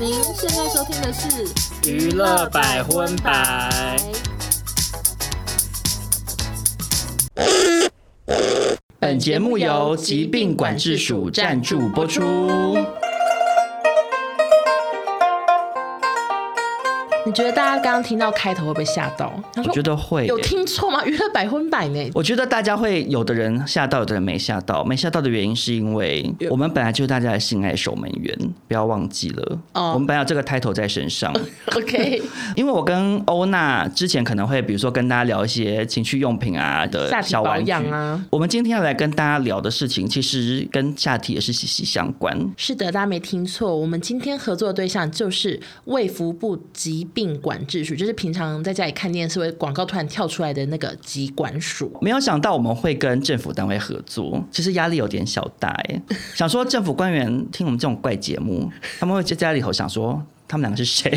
您现在收听的是娱乐百分百。本节目由疾病管制署赞助播出。你觉得大家刚刚听到开头会不会吓到？我觉得会。有听错吗？娱乐百分百呢？我觉得大家会，有的人吓到，有的人没吓到。没吓到的原因是因为我们本来就是大家的性爱守门员，不要忘记了。哦。我们本来有这个 title 在身上。OK。因为我跟欧娜之前可能会，比如说跟大家聊一些情趣用品啊的小玩具啊。我们今天要来跟大家聊的事情，其实跟下体也是息息相关。是的，大家没听错，我们今天合作的对象就是卫福部疾病管制署，就是平常在家里看电视，会广告突然跳出来的那个疾管署。没有想到我们会跟政府单位合作，其实压力有点小大哎。想说政府官员听我们这种怪节目，他们会在家里头想说，他们两个是谁？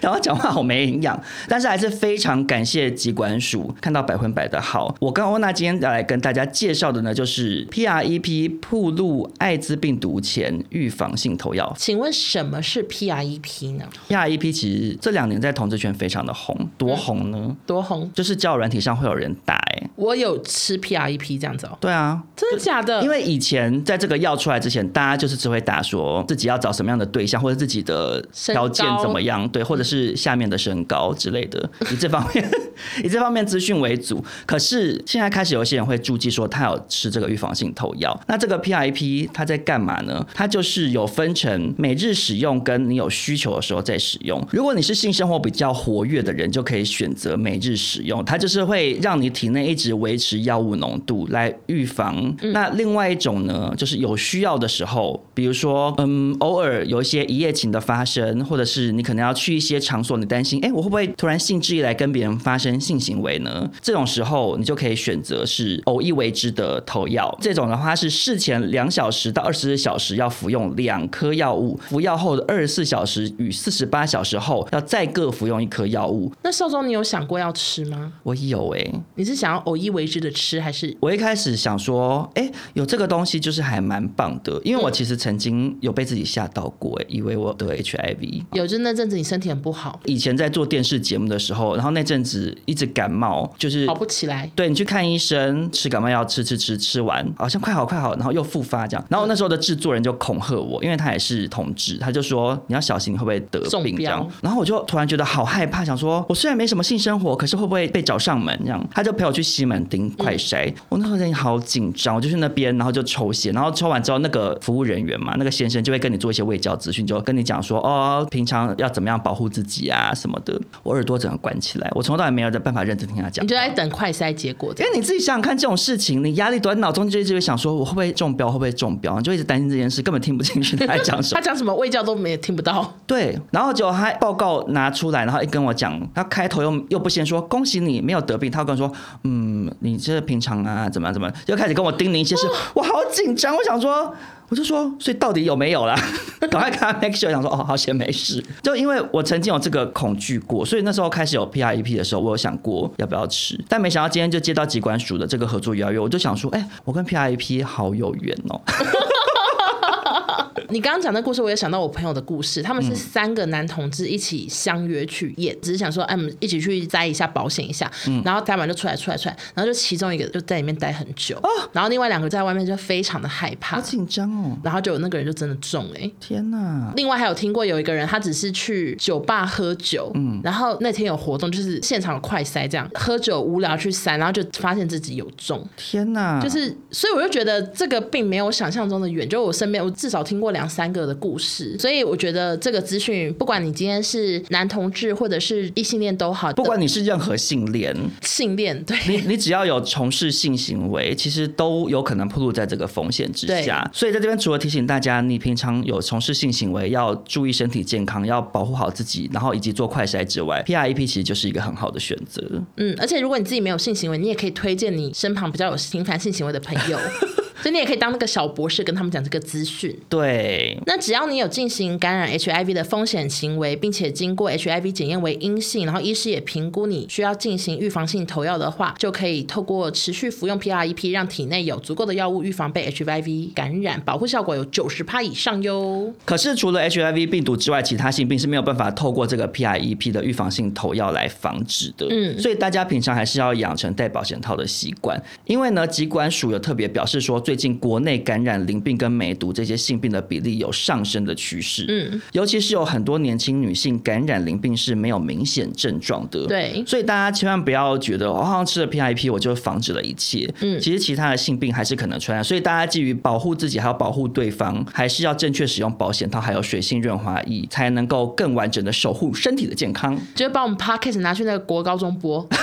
然后讲话好没营养，但是还是非常感谢疾管署看到百分百的好。我跟欧娜今天要来跟大家介绍的呢，就是 PrEP 暴露艾滋病毒前预防性投药。请问什么是 PrEP 呢？PrEP 其实这两年在同志圈非常的红，多红呢？嗯、多红？就是交友软体上会有人打哎。我有吃 PrEP 这样子哦。对啊，真的假的？因为以前在这个药出来之前，大家就是只会打说自己要找什么样的对象，或者自己的条件怎么样，对，或者是下面的身高之类的，以这方面 以这方面资讯为主。可是现在开始有些人会注记说他有吃这个预防性投药。那这个 PrEP 它在干嘛呢？它就是有分成每日使用跟你有需求的时候再使用。如果你是性生活比较活跃的人，就可以选择每日使用。它就是会让你体内一直维持药物浓度来预防。那另外一种呢，就是有需要的时候，比如说嗯，偶尔有一些一夜情的发生，或者是你可能要去一些场所。你担心，哎，我会不会突然兴致一来跟别人发生性行为呢？这种时候，你就可以选择是偶一为之的投药。这种的话是事前两小时到二十四小时要服用两颗药物，服药后的二十四小时与四十八小时后要再各服用一颗药物。那劭中，你有想过要吃吗？我有哎、欸，你是想要偶一为之的吃，还是？我一开始想说，哎，有这个东西就是还蛮棒的，因为我其实曾经有被自己吓到过，哎，以为我得 HIV。有，就那阵子你身体很不好。以前在做电视节目的时候，然后那阵子一直感冒，就是好不起来。对，你去看医生，吃感冒药，吃吃吃，吃完好像快好快好，然后又复发这样。然后那时候的制作人就恐吓我，因为他也是同志，他就说你要小心你会不会得病这样。然后我就突然觉得好害怕，想说我虽然没什么性生活，可是会不会被找上门这样？他就陪我去西门町快筛，我那时候人好紧张，我就去那边，然后就抽血，然后抽完之后那个服务人员嘛，那个先生就会跟你做一些卫教资讯，就跟你讲说哦，平常要怎么样保护自己啊什么。的，我耳朵整个关起来，我从头到尾没有的办法认真听他讲。你就在等快筛结果，因为你自己想想看，这种事情你压力都在脑中就一直会想说，我会不会中标，会不会中标，你就一直担心这件事，根本听不进去他在讲什么。他讲什么卫教都没听不到。对，然后就他报告拿出来，然后一跟我讲，他开头又又不先说恭喜你没有得病，他跟我说，嗯，你这平常啊怎么样怎么样，又开始跟我叮咛一些事，我好紧张，我想说。我就说，所以到底有没有啦？赶快跟他 make sure，想说哦，好险没事。就因为我曾经有这个恐惧过，所以那时候开始有 PrEP 的时候，我有想过要不要吃，但没想到今天就接到机关署的这个合作邀约，我就想说，哎、我跟 PrEP 好有缘哦。你刚刚讲的故事，我也想到我朋友的故事。他们是三个男同志一起相约去验，只是想说，哎，我们一起去摘一下保险一下。然后摘完就出来，出来，出来，然后就其中一个就在里面待很久。哦然后另外两个在外面就非常的害怕，好紧张哦。然后就有那个人就真的中哎，天哪！另外还有听过有一个人，他只是去酒吧喝酒，嗯，然后那天有活动，就是现场有快塞，这样喝酒无聊去塞，然后就发现自己有中。天哪！就是，所以我就觉得这个并没有想象中的远。就我身边，我至少听过两三个的故事，所以我觉得这个资讯，不管你今天是男同志或者是异性恋都好，不管你是任何性恋，性恋对你，你只要有从事性行为，其实都有可能暴露在这个风险之下。所以在这边除了提醒大家，你平常有从事性行为，要注意身体健康，要保护好自己，然后以及做快筛之外，PrEP 其实就是一个很好的选择。嗯，而且如果你自己没有性行为，你也可以推荐你身旁比较有频繁性行为的朋友。所以你也可以当那个小博士，跟他们讲这个资讯。对，对，那只要你有进行感染 HIV 的风险行为，并且经过 HIV 检验为阴性，然后医师也评估你需要进行预防性投药的话，就可以透过持续服用 PREP，让体内有足够的药物预防被 HIV 感染，保护效果有九十趴以上哟。可是除了 HIV 病毒之外，其他性病是没有办法透过这个 PREP 的预防性投药来防止的。嗯，所以大家平常还是要养成戴保险套的习惯，因为呢，疾管署有特别表示说，最近国内感染淋病跟梅毒这些性病的比例有上升的趋势。嗯，尤其是有很多年轻女性感染淋病是没有明显症状的。对，所以大家千万不要觉得我好像吃了 PREP 我就防止了一切。嗯，其实其他的性病还是可能传染，所以大家基于保护自己还有保护对方，还是要正确使用保险套还有水性润滑液，才能够更完整的守护身体的健康。就把我们 Podcast 拿去那个国高中播。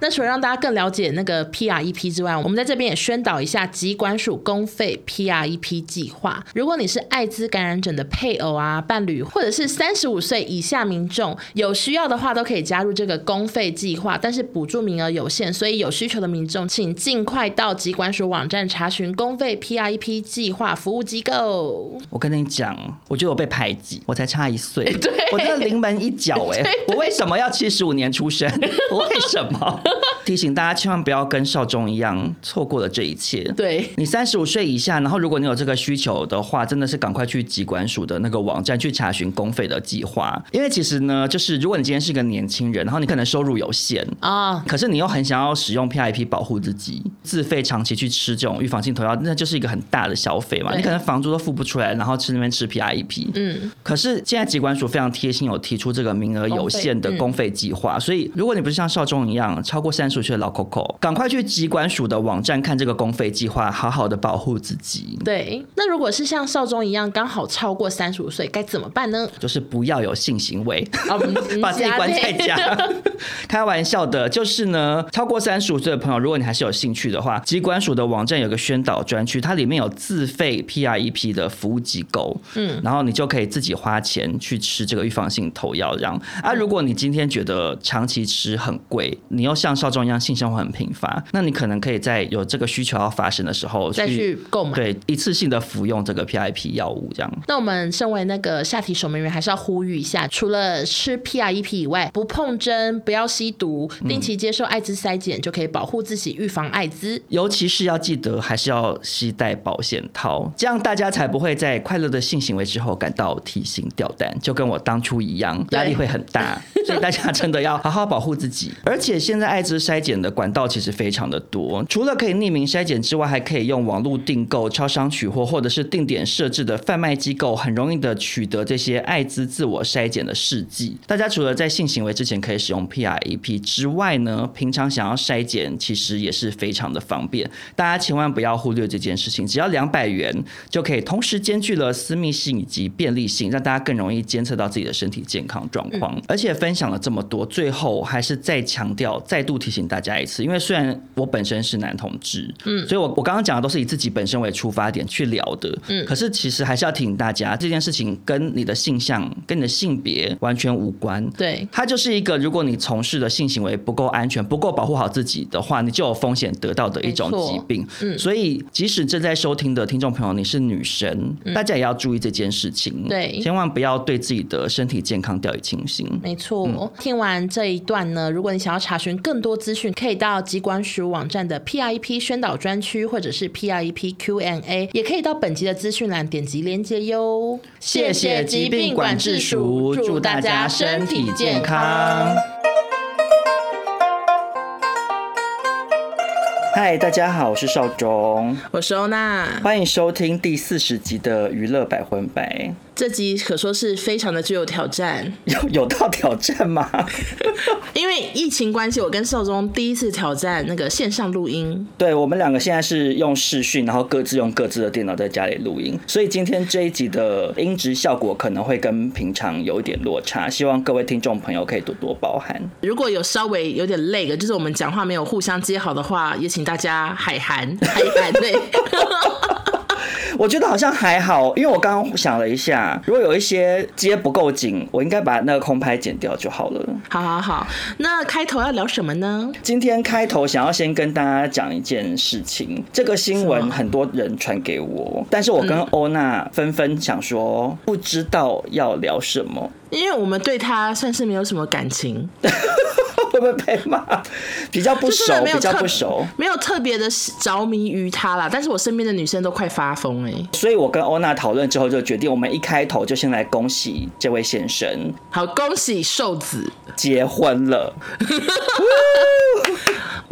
那除了让大家更了解那个 PREP 之外，我们在这边也宣导一下疾管署公费 PREP 计划。如果你是艾滋感染者的配偶啊、伴侣，或者是三十五岁以下民众，有需要的话都可以加入这个公费计划。但是补助名额有限，所以有需求的民众请尽快到疾管署网站查询公费 PREP 计划服务机构。我跟你讲，我觉得我被排挤，我才差一岁，对，我真的临门一脚 哎，我为什么要七十五年出生？我为什么？提醒大家千万不要跟少中一样错过了这一切。对，你三十五岁以下，然后如果你有这个需求的话，真的是赶快去疾管署的那个网站去查询公费的计划。因为其实呢，就是如果你今天是一个年轻人，然后你可能收入有限啊，哦、可是你又很想要使用 PrEP 保护自己，自费长期去吃这种预防性投药，那就是一个很大的消费嘛。你可能房租都付不出来，然后去那边吃 PrEP。嗯。可是现在疾管署非常贴心，有提出这个名额有限的公费计划，嗯、所以如果你不是像少中一样超过三十岁的老 Coco，赶快去疾管署的网站看这个公费计划，好好的保护自己。对，那如果是像少中一样刚好超过三十五岁，该怎么办呢？就是不要有性行为，把自己关在家。开玩笑的，就是呢，超过三十五岁的朋友，如果你还是有兴趣的话，机关署的网站有个宣导专区，它里面有自费 PrEP 的服务机构，嗯，然后你就可以自己花钱去吃这个预防性投药。这样啊，如果你今天觉得长期吃很贵，你又像少中一样性生活很频繁，那你可能可以在有这个需求要发生的时候再去购买，对，一次性的服用这个 PrEP 药物这样。那我们身为那个下体守门员，还是要呼吁一下，除了吃 piep 以外，不碰针，不要吸毒，定期接受艾滋筛检，就可以保护自己，预防艾滋。尤其是要记得，还是要携带保险套，这样大家才不会在快乐的性行为之后感到提心吊胆，就跟我当初一样，压力会很大。所以大家真的要好好保护自己。而且现在艾滋筛检的管道其实非常的多，除了可以匿名筛检之外，还可以用网络订购、超商取货，或者是定点设置的贩卖机构，很容易的取得这些艾滋自我筛检的试剂。大家除了在性行为之前可以使用 PrEP 之外呢，平常想要筛检其实也是非常的方便。大家千万不要忽略这件事情，只要两百元就可以同时兼具了私密性以及便利性，让大家更容易监测到自己的身体健康状况。嗯、而且分享了这么多，最后还是再强调、再度提醒大家一次，因为虽然我本身是男同志，嗯，所以我我刚刚讲的都是以自己本身为出发点去聊的，嗯，可是其实还是要提醒大家，这件事情跟你的性向、跟你的性别完全无关，对，它就是一个如果你从事的性行为不够安全、不够保护好自己的话，你就有风险得到的一种疾病，嗯，所以即使正在收听的听众朋友你是女生，嗯，大家也要注意这件事情，对，千万不要对自己的身体健康掉以轻心，没错。嗯，听完这一段呢，如果你想要查询更多资讯，可以到机关署网站的 PrEP 宣导专区，或者是 PrEP Q&A，也可以到本集的资讯栏点击连接哟。谢谢疾病管制署，祝大家身体健康。嗨，大家好，我是少中，我是欧娜，欢迎收听第四十集的娱乐百分百。这集可说是非常的具有挑战，有有到挑战吗？因为疫情关系，我跟少宗第一次挑战那个线上录音。对，我们两个现在是用视讯，然后各自用各自的电脑在家里录音，所以今天这一集的音质效果可能会跟平常有一点落差，希望各位听众朋友可以多多包涵。如果有稍微有点累的，就是我们讲话没有互相接好的话，也请大家海涵海涵对。我觉得好像还好，因为我刚刚想了一下，如果有一些接不够紧，我应该把那个空拍剪掉就好了。好好好，那开头要聊什么呢？今天开头想要先跟大家讲一件事情，这个新闻很多人传给我，但是我跟欧娜纷纷想说，不知道要聊什么，因为我们对他算是没有什么感情。会不会被骂？比较不熟，比较不熟，没有特别的着迷于他啦。但是我身边的女生都快发疯哎、欸，所以我跟欧娜讨论之后，就决定我们一开头就先来恭喜这位先生。好，恭喜瘦子结婚了。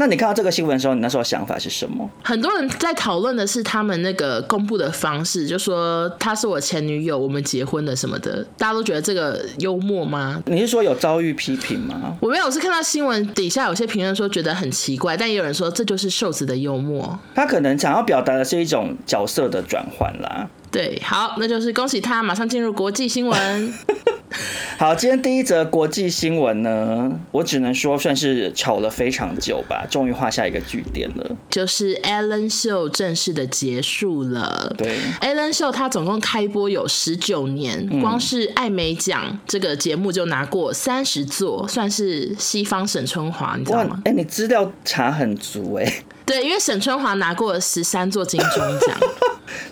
那你看到这个新闻的时候，你那时候想法是什么？很多人在讨论的是他们那个公布的方式，就说他是我前女友，我们结婚了什么的。大家都觉得这个幽默吗？你是说有遭遇批评吗？我没有，我是看到新闻底下有些评论说觉得很奇怪，但也有人说这就是瘦子的幽默。他可能想要表达的是一种角色的转换啦。对，好，那就是恭喜他，马上进入国际新闻。好，今天第一则国际新闻呢，我只能说算是吵了非常久吧，终于画下一个句点了，就是 Ellen Show 正式的结束了。对，Ellen Show 它总共开播有十九年，嗯，光是艾美奖这个节目就拿过三十座，算是西方沈春华，你知道吗？哎，欸，你资料查很足哎，欸。对，因为沈春华拿过十三座金钟奖。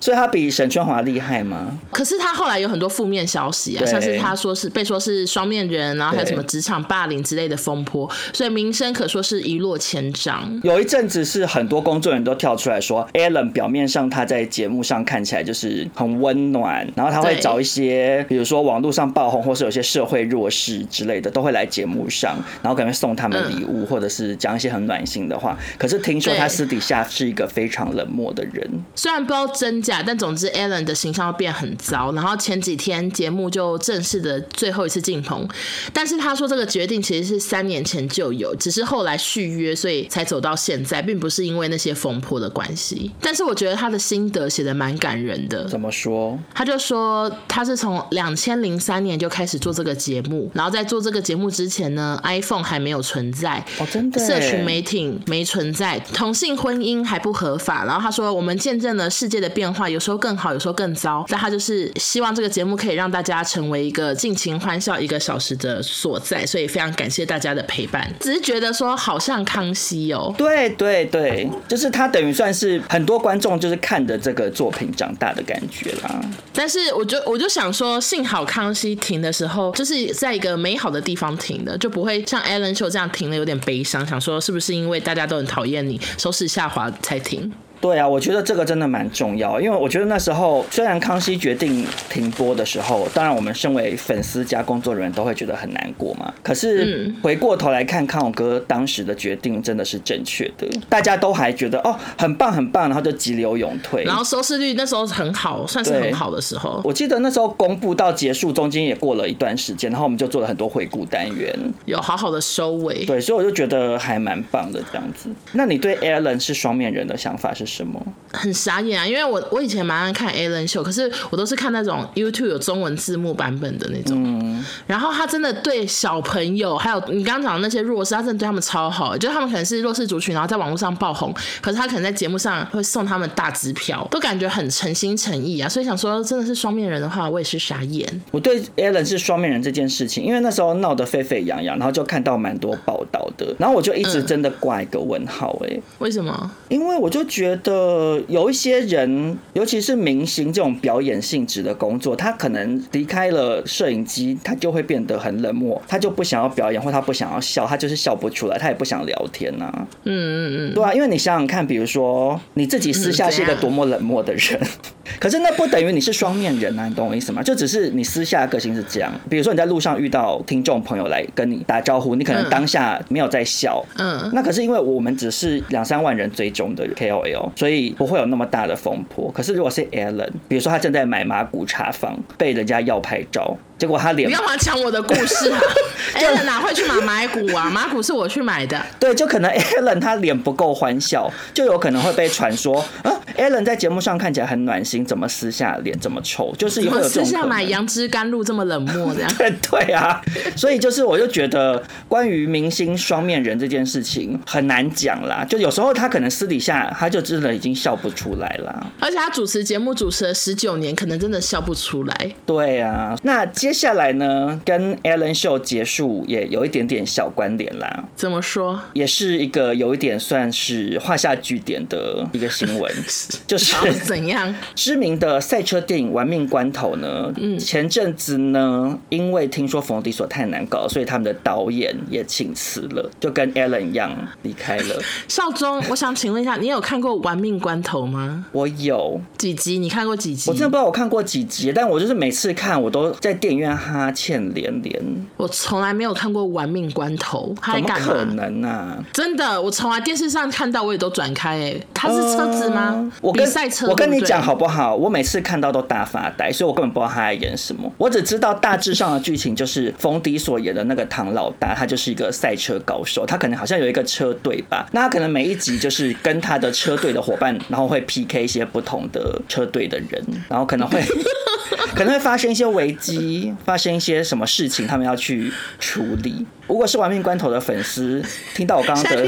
所以他比沈春华厉害吗？可是他后来有很多负面消息啊，像是他说是被说是双面人，然后还有什么职场霸凌之类的风波，所以名声可说是一落千丈。有一阵子是很多工作人员都跳出来说，Ellen 表面上他在节目上看起来就是很温暖，然后他会找一些比如说网络上爆红或是有些社会弱势之类的，都会来节目上，然后可能送他们礼物，或者是讲一些很暖心的话。可是听说他私底下是一个非常冷漠的人，虽然不知道真。假，但总之，Ellen 的形象变很糟。然后前几天节目就正式的最后一次进棚，但是他说这个决定其实是三年前就有，只是后来续约，所以才走到现在，并不是因为那些风波的关系。但是我觉得他的心得写的蛮感人的。怎么说？他就说他是从两千零三年就开始做这个节目，然后在做这个节目之前呢，iPhone 还没有存在，哦，真的，社群媒体没存在，同性婚姻还不合法。然后他说，我们见证了世界的变化，有时候更好，有时候更糟。但他就是希望这个节目可以让大家成为一个尽情欢笑一个小时的所在，所以非常感谢大家的陪伴。只是觉得说好像康熙哦，对对对，就是他等于算是很多观众就是看着这个作品长大的感觉啦。但是我就我就想说，幸好康熙停的时候就是在一个美好的地方停的，就不会像 Ellen Show 这样停的有点悲伤。想说是不是因为大家都很讨厌你，收视下滑才停？对啊，我觉得这个真的蛮重要，因为我觉得那时候虽然康熙决定停播的时候，当然我们身为粉丝加工作人员都会觉得很难过嘛。可是回过头来看康永哥当时的决定真的是正确的，大家都还觉得哦很棒很棒，然后就急流勇退，然后收视率那时候很好，算是很好的时候。我记得那时候公布到结束中间也过了一段时间，然后我们就做了很多回顾单元，有好好的收尾。对，所以我就觉得还蛮棒的这样子。那你对 Ellen 是双面人的想法是？什么？很傻眼啊！因为我我以前蛮爱看 Ellen 秀，可是我都是看那种 YouTube 有中文字幕版本的那种。嗯。然后他真的对小朋友，还有你刚刚讲的那些弱势，他真的对他们超好。就他们可能是弱势族群，然后在网络上爆红，可是他可能在节目上会送他们大支票，都感觉很诚心诚意啊。所以想说，真的是双面人的话，我也是傻眼。我对 Ellen 是双面人这件事情，因为那时候闹得沸沸扬扬，然后就看到蛮多报道的，然后我就一直真的挂一个问号，哎，为什么？因为我就觉得。呃，有一些人，尤其是明星这种表演性质的工作，他可能离开了摄影机，他就会变得很冷漠，他就不想要表演，或他不想要笑，他就是笑不出来，他也不想聊天呐、啊。嗯嗯嗯，对啊，因为你想想看，比如说你自己私下是一个多么冷漠的人，嗯、可是那不等于你是双面人啊，你懂我意思吗？就只是你私下的个性是这样。比如说你在路上遇到听众朋友来跟你打招呼，你可能当下没有在笑，嗯，那可是因为我们只是两三万人追踪的 KOL，所以。不会有那么大的风波。可是如果是 Ellen，比如说他正在买马古茶房，被人家要拍照，结果他脸你干嘛抢我的故事啊？Allen 哪会去买买股啊？买股是我去买的。对，就可能 Allen 他脸不够欢笑，就有可能会被传说 啊。Allen 在节目上看起来很暖心，怎么私下脸这么臭？就是会有私下买杨枝甘露这么冷漠这样。对 对啊，所以就是我就觉得关于明星双面人这件事情很难讲啦。就有时候他可能私底下他就真的已经笑不出来了，而且他主持节目主持了十九年，可能真的笑不出来。对啊，那接下来呢，跟 Allen 秀结束也有一点点小关联啦。怎么说？也是一个有一点算是画下句点的一个新闻。就是怎样？知名的赛车电影《玩命关头》呢？嗯，前阵子呢，因为听说冯迪索太难搞，所以他们的导演也请辞了，就跟 Allen 一样离开了。少宗，我想请问一下，你有看过《玩命关头》吗？我有几集？你看过几集？我真的不知道我看过几集，但我就是每次看，我都在电影院哈欠连连。我从来没有看过《玩命关头》，怎么可能啊？真的，我从来电视上看到，我也都转开。哎，它是车子吗？呃我跟赛车我跟你讲好不好？我每次看到都大发呆，所以我根本不知道他在演什么。我只知道大致上的剧情就是冯迪所演的那个唐老大，他就是一个赛车高手，他可能好像有一个车队吧。那他可能每一集就是跟他的车队的伙伴，然后会 PK 一些不同的车队的人，然后可能会 可能会发生一些危机，发生一些什么事情，他们要去处理。如果是玩命关头的粉丝，听到我刚刚的，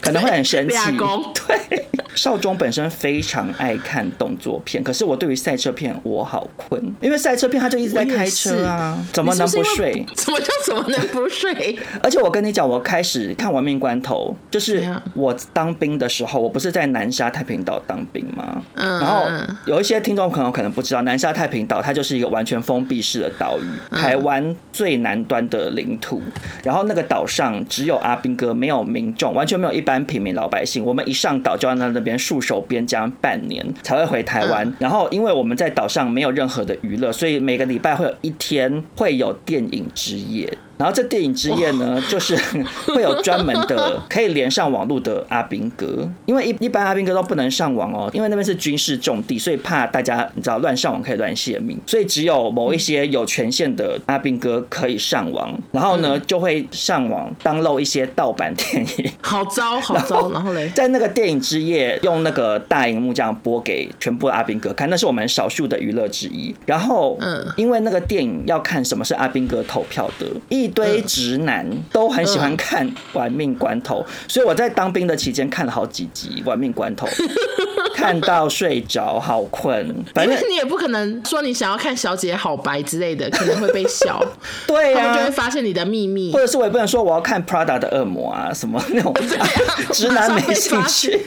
可能会很生气。对，少中本身非常爱看动作片，可是我对于赛车片我好困，因为赛车片他就一直在开车啊，怎么能不睡？怎么就怎么能不睡？而且我跟你讲，我开始看玩命关头，就是我当兵的时候，我不是在南沙太平岛当兵吗？嗯，然后有一些听众朋友可能不知道，南沙太平岛它就是一个完全封闭式的岛屿，台湾最南端的领土，然后。然后那个岛上只有阿兵哥，没有民众，完全没有一般平民老百姓。我们一上岛就要在那边戍守边疆半年才会回台湾。然后因为我们在岛上没有任何的娱乐，所以每个礼拜会有一天会有电影之夜。然后这电影之夜呢，就是 会有专门的 可以连上网络的阿兵哥，因为一一般阿兵哥都不能上网哦，因为那边是军事重地，所以怕大家你知道乱上网可以乱泄密，所以只有某一些有权限的阿兵哥可以上网，然后呢就会上网 download 一些盗版电影，好糟好糟，然后嘞，在那个电影之夜用那个大荧幕这样播给全部的阿兵哥看，那是我们少数的娱乐之一。然后，嗯，因为那个电影要看什么是阿兵哥投票的。一堆直男都很喜欢看《玩命关头》，所以我在当兵的期间看了好几集《玩命关头》，看到睡着，好困。反正你也不可能说你想要看《小姐好白》之类的，可能会被笑。对呀，就会发现你的秘密。或者是我也不能说我要看 Prada 的恶魔啊，什么那种 直男没兴趣。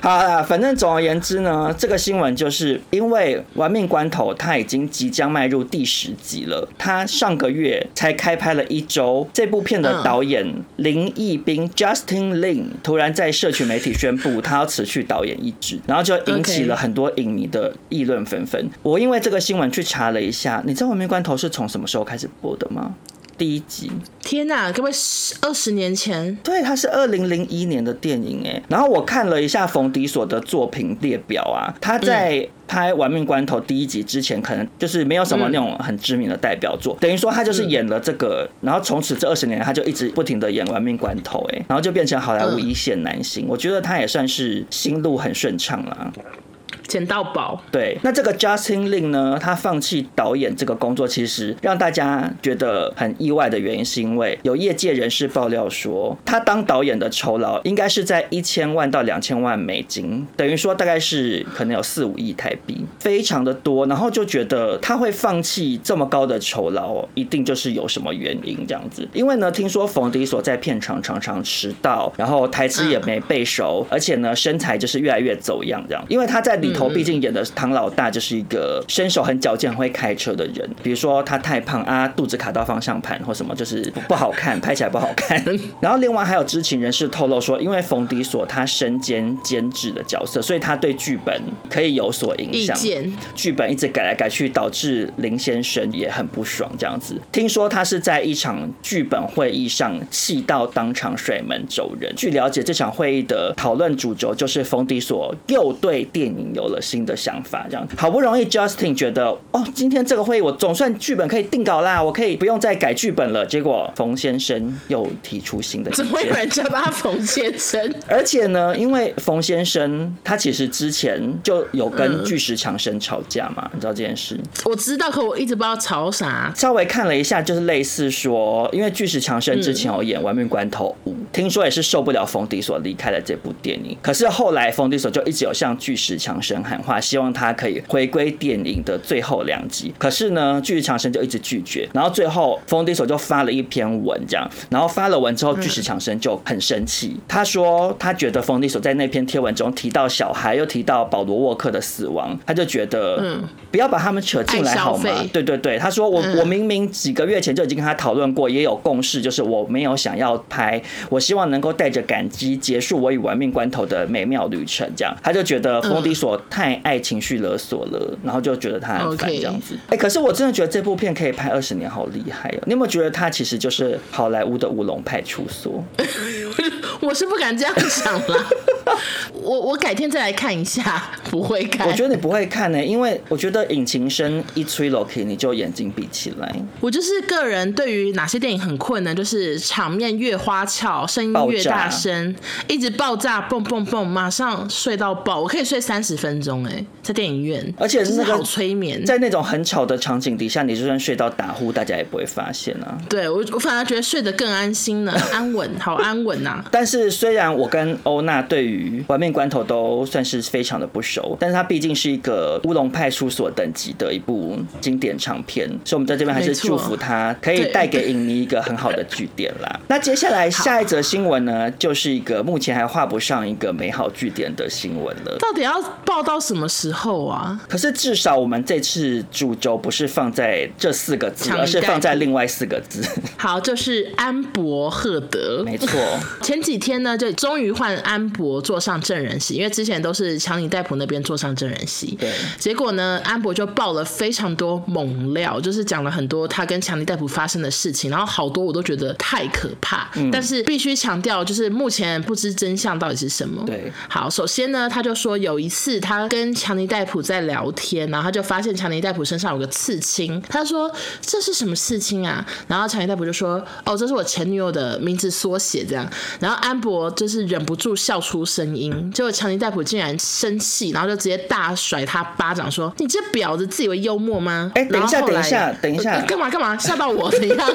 好啦，反正总而言之呢，这个新闻就是因为《玩命关头》它已经即将迈入第十集了。他上个月才开拍了一周，这部片的导演林义斌 Justin Lin 突然在社群媒体宣布他要辞去导演一职，然后就引起了很多影迷的议论纷纷。我因为这个新闻去查了一下，你知道《玩命关头》是从什么时候开始播的吗？第一集，天哪，各位二十年前？对，它是二零零一年的电影哎。然后我看了一下冯迪索的作品列表啊，他在拍《玩命关头》第一集之前，可能就是没有什么那种很知名的代表作，等于说他就是演了这个，然后从此这二十年他就一直不停的演《玩命关头》哎，然后就变成好莱坞一线男星。我觉得他也算是心路很顺畅了。捡到宝，对，那这个 Justin Lin 呢，他放弃导演这个工作，其实让大家觉得很意外的原因，是因为有业界人士爆料说，他当导演的酬劳应该是在一千万到两千万美金，等于说大概是可能有四五亿台币，非常的多。然后就觉得他会放弃这么高的酬劳，一定就是有什么原因这样子。因为呢，听说冯迪所在片场常常迟到，然后台词也没背熟，而且呢，身材就是越来越走样这样。因为他在里。头毕竟演的唐老大就是一个身手很矫健、很会开车的人。比如说他太胖啊，肚子卡到方向盘或什么，就是不好看，拍起来不好看。然后另外还有知情人士透露说，因为冯迪索他身兼监制的角色，所以他对剧本可以有所影响。剧本一直改来改去，导致林先生也很不爽。这样子，听说他是在一场剧本会议上气到当场甩门走人。据了解，这场会议的讨论主轴就是冯迪索又对电影有有了新的想法，这样好不容易 Justin 觉得哦，今天这个会议我总算剧本可以定稿啦，我可以不用再改剧本了。结果冯先生又提出新的，怎么会有人叫他冯先生？而且呢，因为冯先生他其实之前就有跟巨石强森吵架嘛，嗯、你知道这件事？我知道，可我一直不知道吵啥。稍微看了一下，就是类似说，因为巨石强森之前有演《玩命关头五》，听说也是受不了冯迪所离开了这部电影。可是后来冯迪所就一直有向巨石强森喊话，希望他可以回归电影的最后两集。可是呢，巨石强森就一直拒绝。然后最后冯迪索就发了一篇文，这样，然后发了文之后，巨石强森就很生气。他说他觉得冯迪索在那篇贴文中提到小孩，又提到保罗沃克的死亡，他就觉得，嗯不要把他们扯进来好吗？对对对，他说我我明明几个月前就已经跟他讨论过，也有共识，就是我没有想要拍，我希望能够带着感激结束我与玩命关头的美妙旅程。这样，他就觉得冯迪索太爱情绪勒索了，然后就觉得他很烦这样子。哎，可是我真的觉得这部片可以拍二十年，好厉害哦！你有没有觉得他其实就是好莱坞的乌龙派出所？我是不敢这样想了。我我改天再来看一下，不会看。我觉得你不会看呢、欸，因为我觉得引擎声一吹 Loki，你就眼睛闭起来。我就是个人对于哪些电影很困难？就是场面越花俏，声音越大声，一直爆炸，蹦蹦蹦，马上睡到爆。我可以睡三十分钟哎、欸，在电影院，而且是那个好催眠。在那种很吵的场景底下，你就算睡到打呼，大家也不会发现啊。对我，我反而觉得睡得更安心了，安稳，好安稳呐。但是虽然我跟欧娜对于玩命关头都算是非常的不熟，但是它毕竟是一个乌龙派出所等级的一部经典长片，所以我们在这边还是祝福他可以带给影迷一个很好的据点啦。那接下来下一则新闻呢，就是一个目前还画不上一个美好据点的新闻了。到底要报到什么时候啊？可是至少我们这次主轴不是放在这四个字，而是放在另外四个字。好，就是安博赫德。没错，前几天呢，就终于换安博坐上证人席，因为之前都是强尼戴普那边坐上证人席。对。结果呢，安博就爆了非常多猛料，就是讲了很多他跟强尼戴普发生的事情，然后好多我都觉得太可怕。嗯。但是必须强调，就是目前不知真相到底是什么。对。好，首先呢，他就说有一次他跟强尼戴普在聊天，然后他就发现强尼戴普身上有个刺青。他说这是什么刺青啊？然后强尼戴普就说哦，这是我前女友的名字缩写这样。然后安博就是忍不住笑出声音，结果强尼戴普竟然生气，然后就直接大甩他巴掌，说：“你这婊子，自以为幽默吗？”哎，等一下，等一下，等一下，干嘛干嘛？吓到我怎样？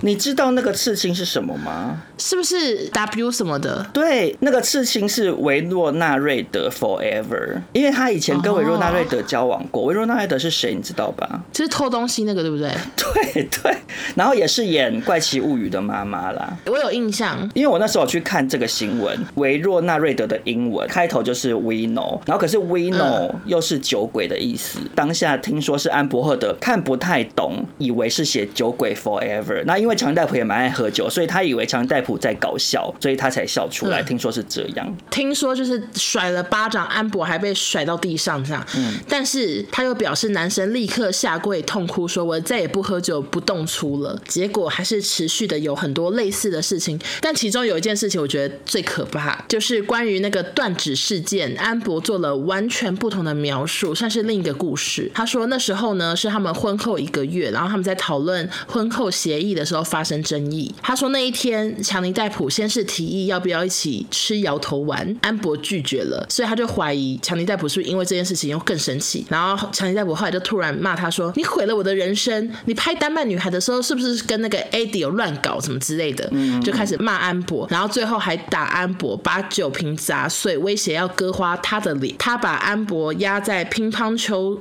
你知道那个刺青是什么吗？是不是 W 什么的？对，那个刺青是维诺纳瑞德 Forever，因为他以前跟维诺纳瑞德交往过。维诺纳瑞德是谁？你知道吧？就是偷东西那个，对不对？对对，然后也是演《怪奇物语》的妈妈啦。我有印象，因为我那时候去看这个新闻，维诺纳瑞德的英文开头就是 We know，然后可是 We know 又是酒鬼的意思。嗯、当下听说是安博赫德看不太懂，以为是写酒鬼 Forever。那因为强尼戴普也蛮爱喝酒，所以他以为强尼戴普在搞笑，所以他才笑出来。听说是这样，听说就是甩了巴掌，安博还被甩到地上这样。嗯，但是他又表示男神立刻下跪痛哭，说我再也不喝酒不动粗了。结果还是持续的有很多类似的事情，但其中有一件事情我觉得最可怕，就是关于那个断指事件，安博做了完全不同的描述，算是另一个故事。他说那时候呢是他们婚后一个月，然后他们在讨论婚后协议的时候。发生争议。他说那一天，强尼戴普先是提议要不要一起吃摇头丸，安博拒绝了，所以他就怀疑强尼戴普是不是因为这件事情又更生气。然后强尼戴普后来就突然骂他说：“你毁了我的人生！你拍丹麦女孩的时候是不是跟那个 Eddie 有乱搞什么之类的？”就开始骂安博，然后最后还打安博，把酒瓶砸碎，威胁要割花他的脸。他把安博压在乒乓球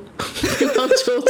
乒乓球。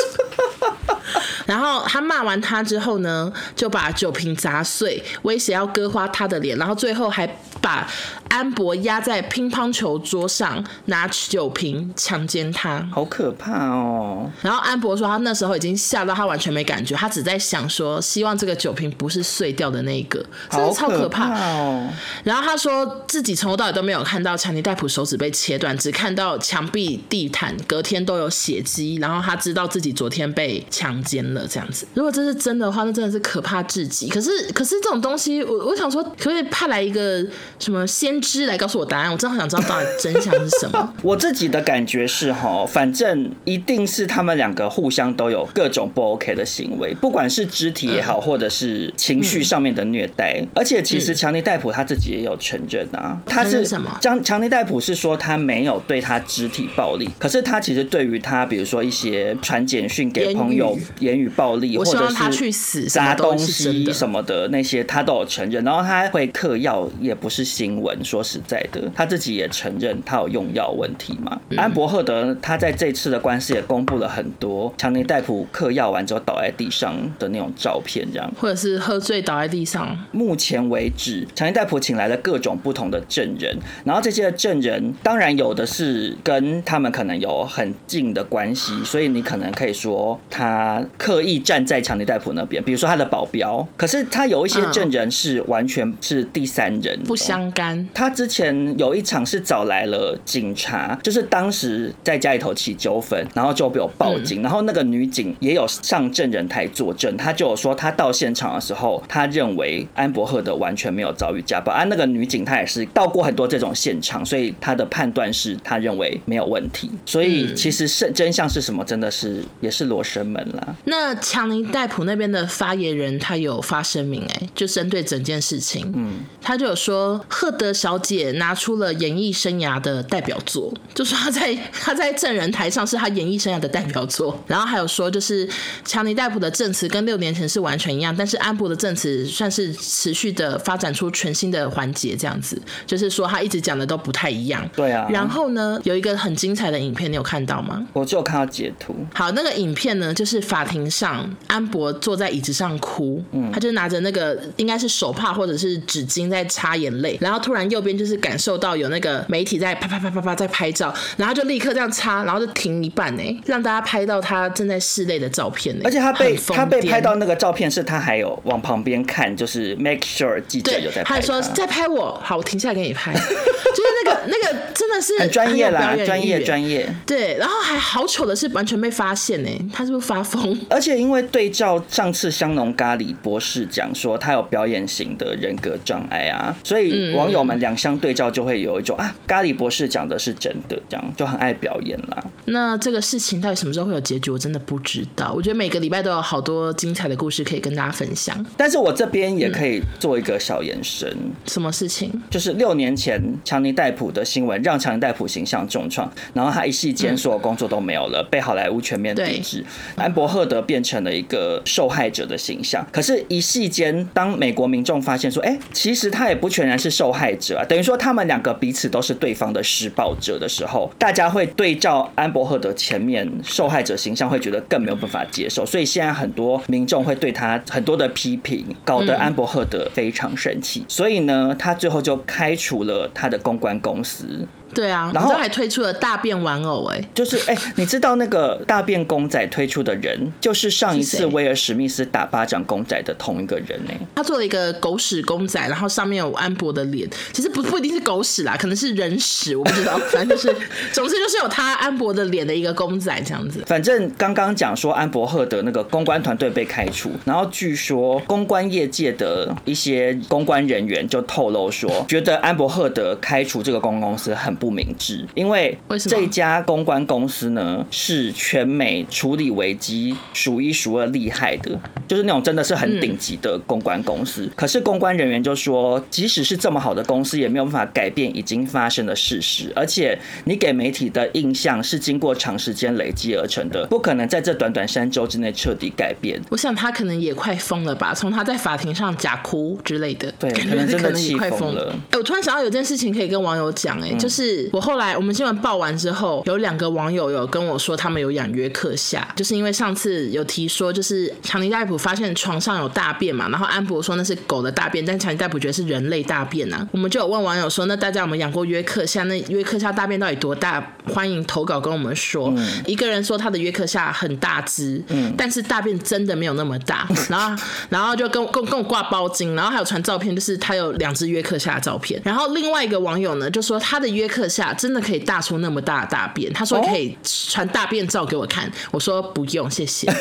然后他骂完他之后呢，就把酒瓶砸碎，威胁要割花他的脸，然后最后还把安博压在乒乓球桌上，拿酒瓶强奸他，好可怕哦！然后安博说他那时候已经吓到他完全没感觉，他只在想说希望这个酒瓶不是碎掉的那一个，真的超可怕哦。然后他说自己从头到尾都没有看到强尼戴普手指被切断，只看到墙壁、地毯隔天都有血迹，然后他知道自己昨天被。被强奸了这样子。如果这是真的话，那真的是可怕至极。可是，可是这种东西，我我想说，可不可以派来一个什么先知来告诉我答案？我真的好想知道到底真相是什么。我自己的感觉是哈，反正一定是他们两个互相都有各种不 OK 的行为，不管是肢体也好，或者是情绪上面的虐待。而且，其实强尼戴普他自己也有承认啊，他是什么？强强尼戴普是说他没有对他肢体暴力，可是他其实对于他，比如说一些传简讯给朋友、言语暴力，或者是砸东西什么的那些，他都有承认。然后他会嗑药，也不是新闻。说实在的，他自己也承认他有用药问题嘛。安伯赫德他在这次的官司也公布了很多强尼戴普嗑药完之后倒在地上的那种照片，这样或者是喝醉倒在地上。目前为止，强尼戴普请来了各种不同的证人，然后这些证人当然有的是跟他们可能有很近的关系，所以你可能可以说他刻意站在强尼戴普那边，比如说他的保镖。可是他有一些证人是完全是第三人，不相干。他之前有一场是找来了警察，就是当时在家里头起纠纷，然后就被我报警，然后那个女警也有上证人台作证，他就有说他到现场的时候，他认为安伯赫德完全没有遭遇家暴，啊，那个女警她也是到过很多这种现场，所以她的判断是她认为没有问题。所以其实是真相是什么，真的是也是罗生门了。那强尼戴普那边的发言人他有发声明，哎，就针对整件事情，嗯，他就有说赫德小姐拿出了演艺生涯的代表作，就说他在他在证人台上是他演艺生涯的代表作，然后还有说就是强尼戴普的证词跟六年前是完全一样，但是安博的证词算是持续的发展出全新的环节，这样子，就是说他一直讲的都不太一样。对啊。然后呢，有一个很精彩的影片，你有看到吗？我就看到截图。好，那个影片呢，就是法庭上安博坐在椅子上哭，嗯，他就拿着那个应该是手帕或者是纸巾在擦眼泪，然后突然右边就是感受到有那个媒体在啪啪啪啪啪在拍照，然后就立刻这样擦，然后就停一半呢，让大家拍到他正在室内的照片呢。而且他被他被拍到那个照片是他还有往旁边看，就是 make sure 记者有在拍他。他说在拍我，好，我停下来给你拍，就是那个那个真的是很专业啦，专业专业。对，然后还好糗的是完全被发现呢，他是不是发疯？而且因为对照上次香农咖喱博士讲说他有表演型的人格障碍啊，所以网友们两相对照就会有一种啊，咖喱博士讲的是真的，这样就很爱表演啦。那这个事情到底什么时候会有结局？我真的不知道。我觉得每个礼拜都有好多精彩的故事可以跟大家分享。但是我这边也可以做一个小延伸。嗯、什么事情？就是六年前强尼戴普的新闻让强尼戴普形象重创，然后他一系间所有工作都没有了，嗯、被好莱坞全面抵制。安伯赫德变成了一个受害者的形象。可是，一系间，当美国民众发现说，哎、欸，其实他也不全然是受害者啊，等于说他们两个彼此都是对方的施暴者的时候，大家会对照安伯赫德前面受害者形象，会觉得更没有办法接受。所以现在很多民众会对他很多的批评，搞得安伯赫德非常生气。所以呢，他最后就开除了他的公关公司。对啊，然后还推出了大便玩偶，哎，就是哎，你知道那个大便公仔推出的人，就是上一次威尔史密斯打巴掌公仔的同一个人呢。他做了一个狗屎公仔，然后上面有安博的脸，其实不不一定是狗屎啦，可能是人屎，我不知道，反正就是，总之就是有他安博的脸的一个公仔这样子。反正刚刚讲说安博赫德那个公关团队被开除，然后据说公关业界的一些公关人员就透露说，觉得安博赫德开除这个公关公司很不明智，因为这家公关公司呢是全美处理危机数一数二厉害的，就是那种真的是很顶级的公关公司。可是公关人员就说，即使是这么好的公司，也没有办法改变已经发生的事实。而且你给媒体的印象是经过长时间累积而成的，不可能在这短短三周之内彻底改变。我想他可能也快疯了吧？从他在法庭上假哭之类的，对，可能真的气疯了。哎，我突然想到有件事情可以跟网友讲，哎，就是。是我后来我们新闻报完之后，有两个网友有跟我说，他们有养约克夏，就是因为上次有提说，就是强尼戴普发现床上有大便嘛，然后安博说那是狗的大便，但强尼戴普觉得是人类大便啊。我们就有问网友说，那大家有没有养过约克夏？那约克夏大便到底多大？欢迎投稿跟我们说。嗯、一个人说他的约克夏很大只，嗯，但是大便真的没有那么大。然后，然后就跟跟跟我挂包巾，然后还有传照片，就是他有两只约克夏的照片。然后另外一个网友呢，就说他的约克克夏真的可以大出那么大的大便，他说可以传大便照给我看，我说不用，谢谢。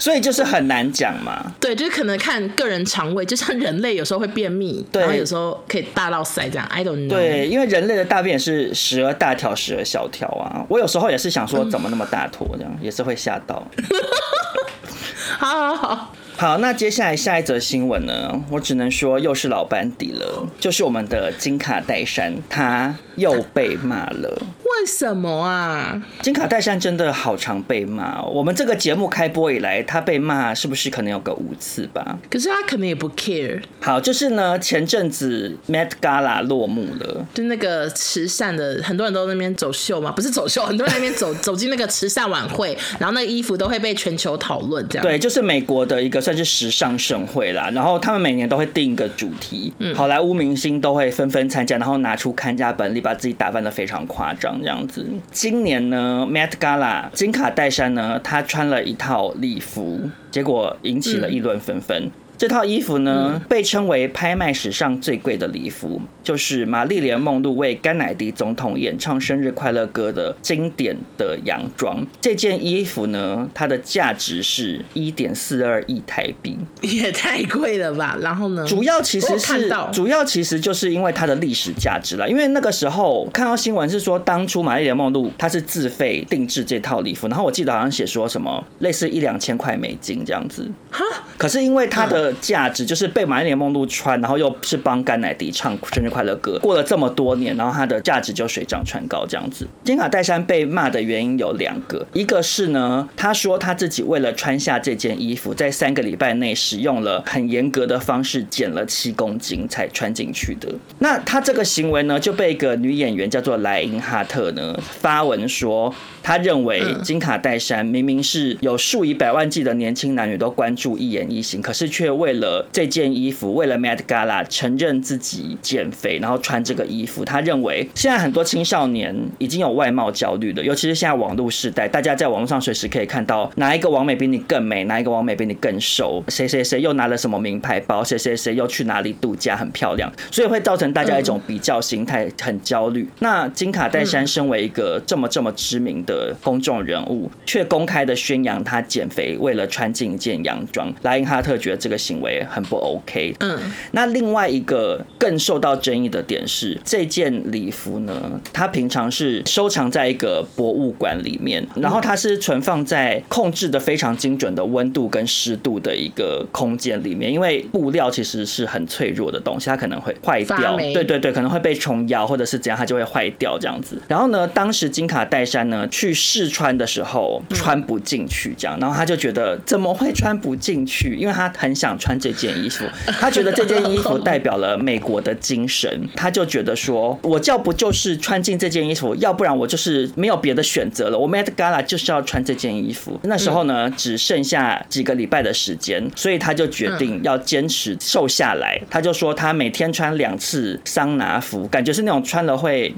所以就是很难讲嘛。对，就是可能看个人肠胃，就像人类有时候会便秘，对，然后有时候可以大到塞这样。I don't know。对，因为人类的大便也是时而大条，时而小条啊。我有时候也是想说，怎么那么大坨这样，嗯、也是会吓到。好 好好。好，那接下来下一则新闻呢？我只能说又是老班底了，就是我们的金卡戴珊，他又被骂了。为什么啊？金卡戴珊真的好常被骂。我们这个节目开播以来，她被骂是不是可能有个五次吧？可是她可能也不 care。好，就是呢，前阵子 Met Gala 落幕了，就那个慈善的，很多人都在那边走秀嘛，不是走秀，很多人在那边走 走进那个慈善晚会，然后那个衣服都会被全球讨论，这样。对，就是美国的一个。算是时尚盛会啦，然后他们每年都会定一个主题，好莱坞明星都会纷纷参加，然后拿出看家本领，把自己打扮的非常夸张这样子。今年呢，Met Gala 金卡戴珊呢，她穿了一套礼服，结果引起了议论纷纷。这套衣服呢，嗯、被称为拍卖史上最贵的礼服，就是玛丽莲梦露为甘乃迪总统演唱生日快乐歌的经典的洋装。这件衣服呢，它的价值是一点四二亿台币，也太贵了吧？然后呢，主要其实是主要其实就是因为它的历史价值了。因为那个时候看到新闻是说，当初玛丽莲梦露她是自费定制这套礼服，然后我记得好像写说什么类似一两千块美金这样子。哈，可是因为它的价值就是被玛丽莲梦露穿，然后又是帮甘乃迪唱生日快乐歌，过了这么多年，然后它的价值就水涨船高这样子。金卡戴珊被骂的原因有两个，一个是呢，他说他自己为了穿下这件衣服，在三个礼拜内使用了很严格的方式减了七公斤才穿进去的。那他这个行为呢，就被一个女演员叫做莱茵哈特呢发文说，他认为金卡戴珊明明是有数以百万计的年轻男女都关注一言一行，可是却为了这件衣服，为了 Met Gala 承认自己减肥，然后穿这个衣服。他认为现在很多青少年已经有外貌焦虑了，尤其是现在网络时代，大家在网络上随时可以看到哪一个网美比你更美，哪一个网美比你更瘦，谁谁谁又拿了什么名牌包，谁谁谁又去哪里度假很漂亮，所以会造成大家一种比较心态，很焦虑。那金卡戴珊身为一个这么这么知名的公众人物，却公开的宣扬她减肥，为了穿进一件洋装，莱因哈特觉得这个行为。很不 OK。嗯，那另外一个更受到争议的点是，这件礼服呢，它平常是收藏在一个博物馆里面，然后它是存放在控制的非常精准的温度跟湿度的一个空间里面，因为布料其实是很脆弱的东西，它可能会坏掉。对对对，可能会被虫咬或者是怎样，它就会坏掉这样子。然后呢，当时金卡戴珊呢去试穿的时候，穿不进去这样，然后他就觉得怎么会穿不进去？因为他很想穿这。件衣服，他觉得这件衣服代表了美国的精神，他就觉得说，我要不就是穿进这件衣服，要不然我就是没有别的选择了。我 Met Gala 就是要穿这件衣服。那时候呢，只剩下几个礼拜的时间，所以他就决定要坚持瘦下来。他就说他每天穿两次桑拿服，感觉是那种穿了会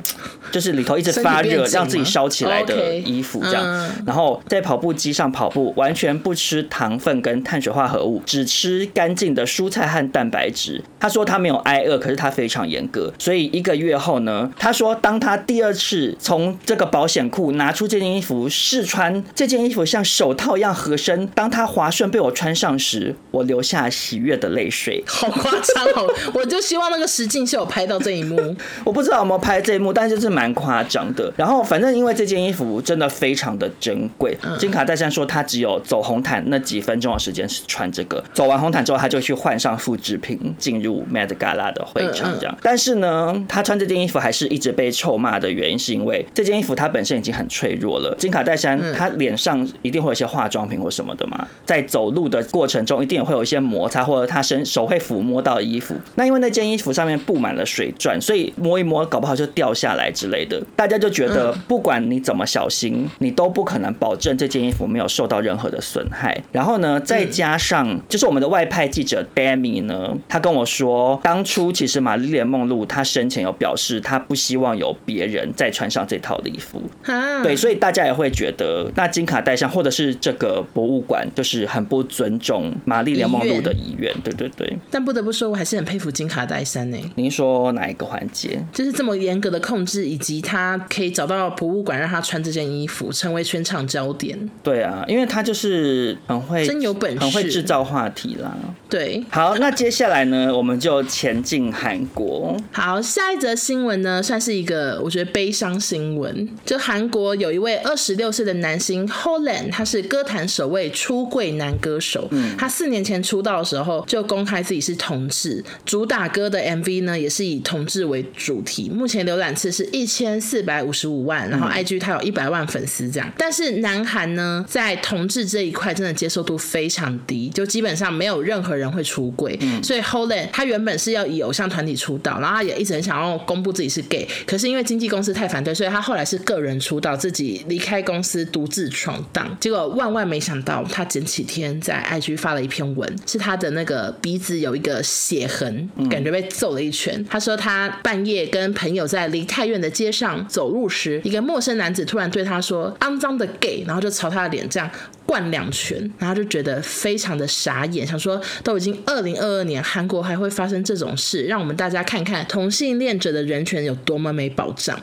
就是里头一直发热，让自己烧起来的衣服这样。然后在跑步机上跑步，完全不吃糖分跟碳水化合物，只吃干净的蔬菜和蛋白质，他说他没有挨饿，可是他非常严格，所以一个月后呢，他说当他第二次从这个保险库拿出这件衣服试穿，这件衣服像手套一样合身，当他滑顺被我穿上时，我流下喜悦的泪水，好夸张哦！我就希望那个实境秀有拍到这一幕，我不知道有没有拍这一幕，但是就是蛮夸张的。然后反正因为这件衣服真的非常的珍贵，金卡戴珊说他只有走红毯那几分钟的时间是穿这个，走完红毯之后他就。去换上复制品进入 Met Gala 的会场，这样。但是呢，他穿这件衣服还是一直被臭骂的原因，是因为这件衣服它本身已经很脆弱了。金卡戴珊她脸上一定会有一些化妆品或什么的嘛，在走路的过程中一定也会有一些摩擦，或者她身手会抚摸到衣服。那因为那件衣服上面布满了水钻，所以摸一摸，搞不好就掉下来之类的。大家就觉得，不管你怎么小心，你都不可能保证这件衣服没有受到任何的损害。然后呢，再加上上，就是我们的外派记者 Demi 呢，他跟我说，当初其实玛丽莲梦露她生前有表示，她不希望有别人再穿上这套礼服。哈对，所以大家也会觉得，那金卡戴珊或者是这个博物馆，就是很不尊重玛丽莲梦露的遗愿。对对对。但不得不说，我还是很佩服金卡戴珊呢。您说哪一个环节？就是这么严格的控制，以及他可以找到博物馆让他穿这件衣服，成为全场焦点。对啊，因为他就是很会，真有本事，很会制造话题啦。对，好，那接下来呢，我们就前进韩国。好，下一则新闻呢，算是一个我觉得悲伤新闻。就韩国有一位二十六岁的男星 Holland，他是歌坛首位出柜男歌手。嗯，他四年前出道的时候就公开自己是同志，主打歌的 MV 呢也是以同志为主题。目前浏览次是一千四百五十五万，然后 IG 他有一百万粉丝这样。但是南韩呢，在同志这一块真的接受度非常低，就基本上没有任何人会出柜。嗯，所以 Holland 他原本是要以偶像团体出道，然后他也一直很想要公布自己是 gay，可是因为经纪公司太反对，所以他后来是个人出道，自己离开公司独自闯荡。结果万万没想到，他前几天在 IG 发了一篇文，是他的那个鼻子有一个血痕，感觉被揍了一拳。他说他半夜跟朋友在梨泰院的街上走路时，一个陌生男子突然对他说“肮脏的 gay”，然后就朝他的脸这样灌两拳，然后就觉得非常的傻眼，想说都已经二零二二年，韩国还会发生这种事，让我们大家看看同性恋者的人权有多么没保障。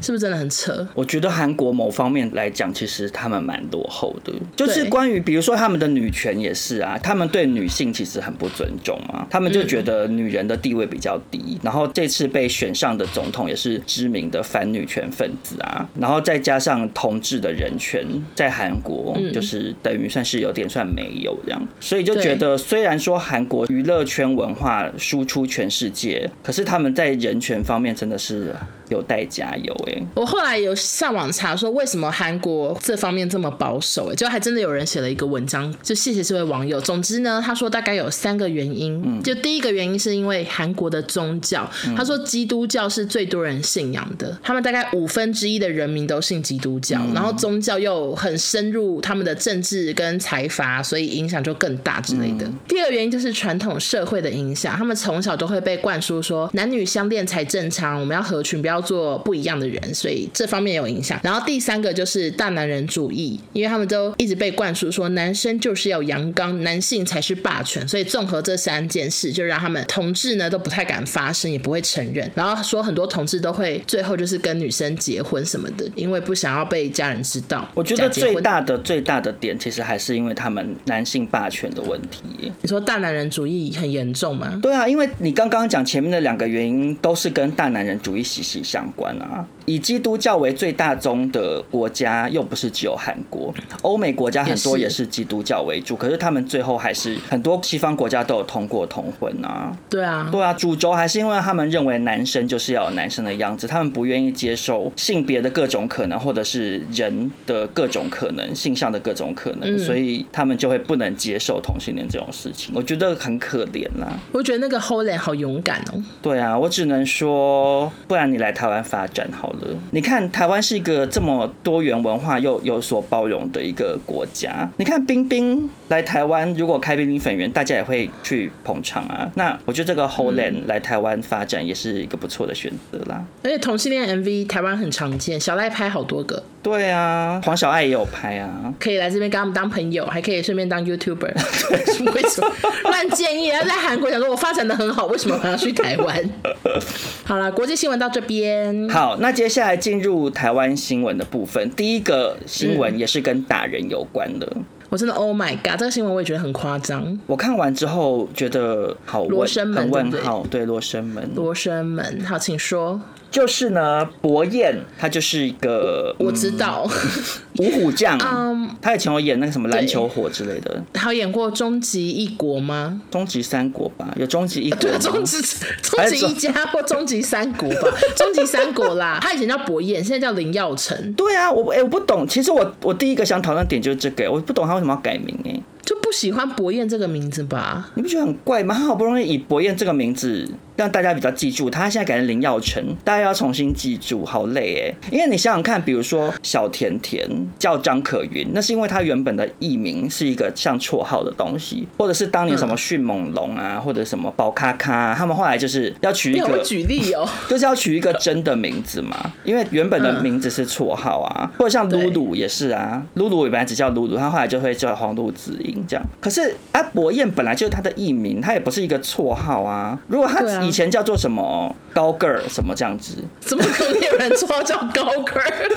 是不是真的很扯？我觉得韩国某方面来讲，其实他们蛮落后的。就是关于比如说他们的女权也是啊，他们对女性其实很不尊重啊。他们就觉得女人的地位比较低。然后这次被选上的总统也是知名的反女权分子啊。然后再加上同志的人权，在韩国就是等于算是有点算没有这样。所以就觉得，虽然说韩国娱乐圈文化输出全世界，可是他们在人权方面真的是有待加油。我后来有上网查说，为什么韩国这方面这么保守？哎，就还真的有人写了一个文章，就谢谢这位网友。总之呢，他说大概有三个原因。嗯就第一个原因是因为韩国的宗教，他说基督教是最多人信仰的，他们大概五分之一的人民都信基督教，然后宗教又很深入他们的政治跟财阀，所以影响就更大之类的。第二个原因就是传统社会的影响，他们从小都会被灌输说男女相恋才正常，我们要合群，不要做不一样的人。人，所以这方面有影响。然后第三个就是大男人主义，因为他们都一直被灌输说男生就是要阳刚，男性才是霸权。所以综合这三件事，就让他们同志呢都不太敢发声，也不会承认。然后说很多同志都会最后就是跟女生结婚什么的，因为不想要被家人知道。我觉得最大的最大的点，其实还是因为他们男性霸权的问题。你说大男人主义很严重吗？对啊，因为你刚刚讲前面的两个原因，都是跟大男人主义息息相关啊。以基督教为最大宗的国家，又不是只有韩国，欧美国家很多也是基督教为主，可是他们最后还是很多西方国家都有通过同婚啊。对啊，对啊，主轴还是因为他们认为男生就是要有男生的样子，他们不愿意接受性别的各种可能，或者是人的各种可能，性向的各种可能，所以他们就会不能接受同性恋这种事情。我觉得很可怜啦。我觉得那个 Holland 好勇敢哦。对啊，我只能说，不然你来台湾发展好了。你看，台湾是一个这么多元文化又有所包容的一个国家。你看，冰冰来台湾，如果开冰冰粉圆，大家也会去捧场啊。那我觉得这个 Holland 来台湾发展也是一个不错的选择啦。而且同性恋 MV 台湾很常见，小赖拍好多个。对啊，黄小爱也有拍啊，可以来这边跟他们当朋友，还可以顺便当 YouTuber。为什么乱建议？要在韩国想说我发展的很好，为什么我要去台湾？好了，国际新闻到这边。好，那接下来进入台湾新闻的部分。第一个新闻也是跟打人有关的。嗯、我真的 Oh my God，这个新闻我也觉得很夸张。我看完之后觉得好问，罗生门问号，对，罗生门，罗生门，好，请说。就是呢，博彦他就是一个，我知道，五虎将，嗯，他以前有演那个什么篮球火之类的，他有演过终极一国吗？终极三国吧，有终极一国，对，终极终极一家或终极三国吧，终极三国啦，他以前叫博彦，现在叫林耀成。对啊，我哎、欸、我不懂，其实我我第一个想讨论点就是这个，我不懂他为什么要改名哎，就不喜欢博彦这个名字吧？你不觉得很怪吗？他好不容易以博彦这个名字。让大家比较记住，他现在改成林耀成，大家要重新记住，好累哎。因为你想想看，比如说小甜甜叫张可云，那是因为他原本的艺名是一个像绰号的东西，或者是当年什么迅猛龙啊，或者什么宝咖咖，他们后来就是要取一个 举例哦，就是要取一个真的名字嘛，因为原本的名字是绰号啊，或者像露露也是啊，露露本来只叫露露，他后来就会叫黄露子英这样。可是阿，博彦本来就是他的艺名，他也不是一个绰号啊。如果他以前叫做什么高个儿什么这样子，怎么可能有人绰号叫高个儿？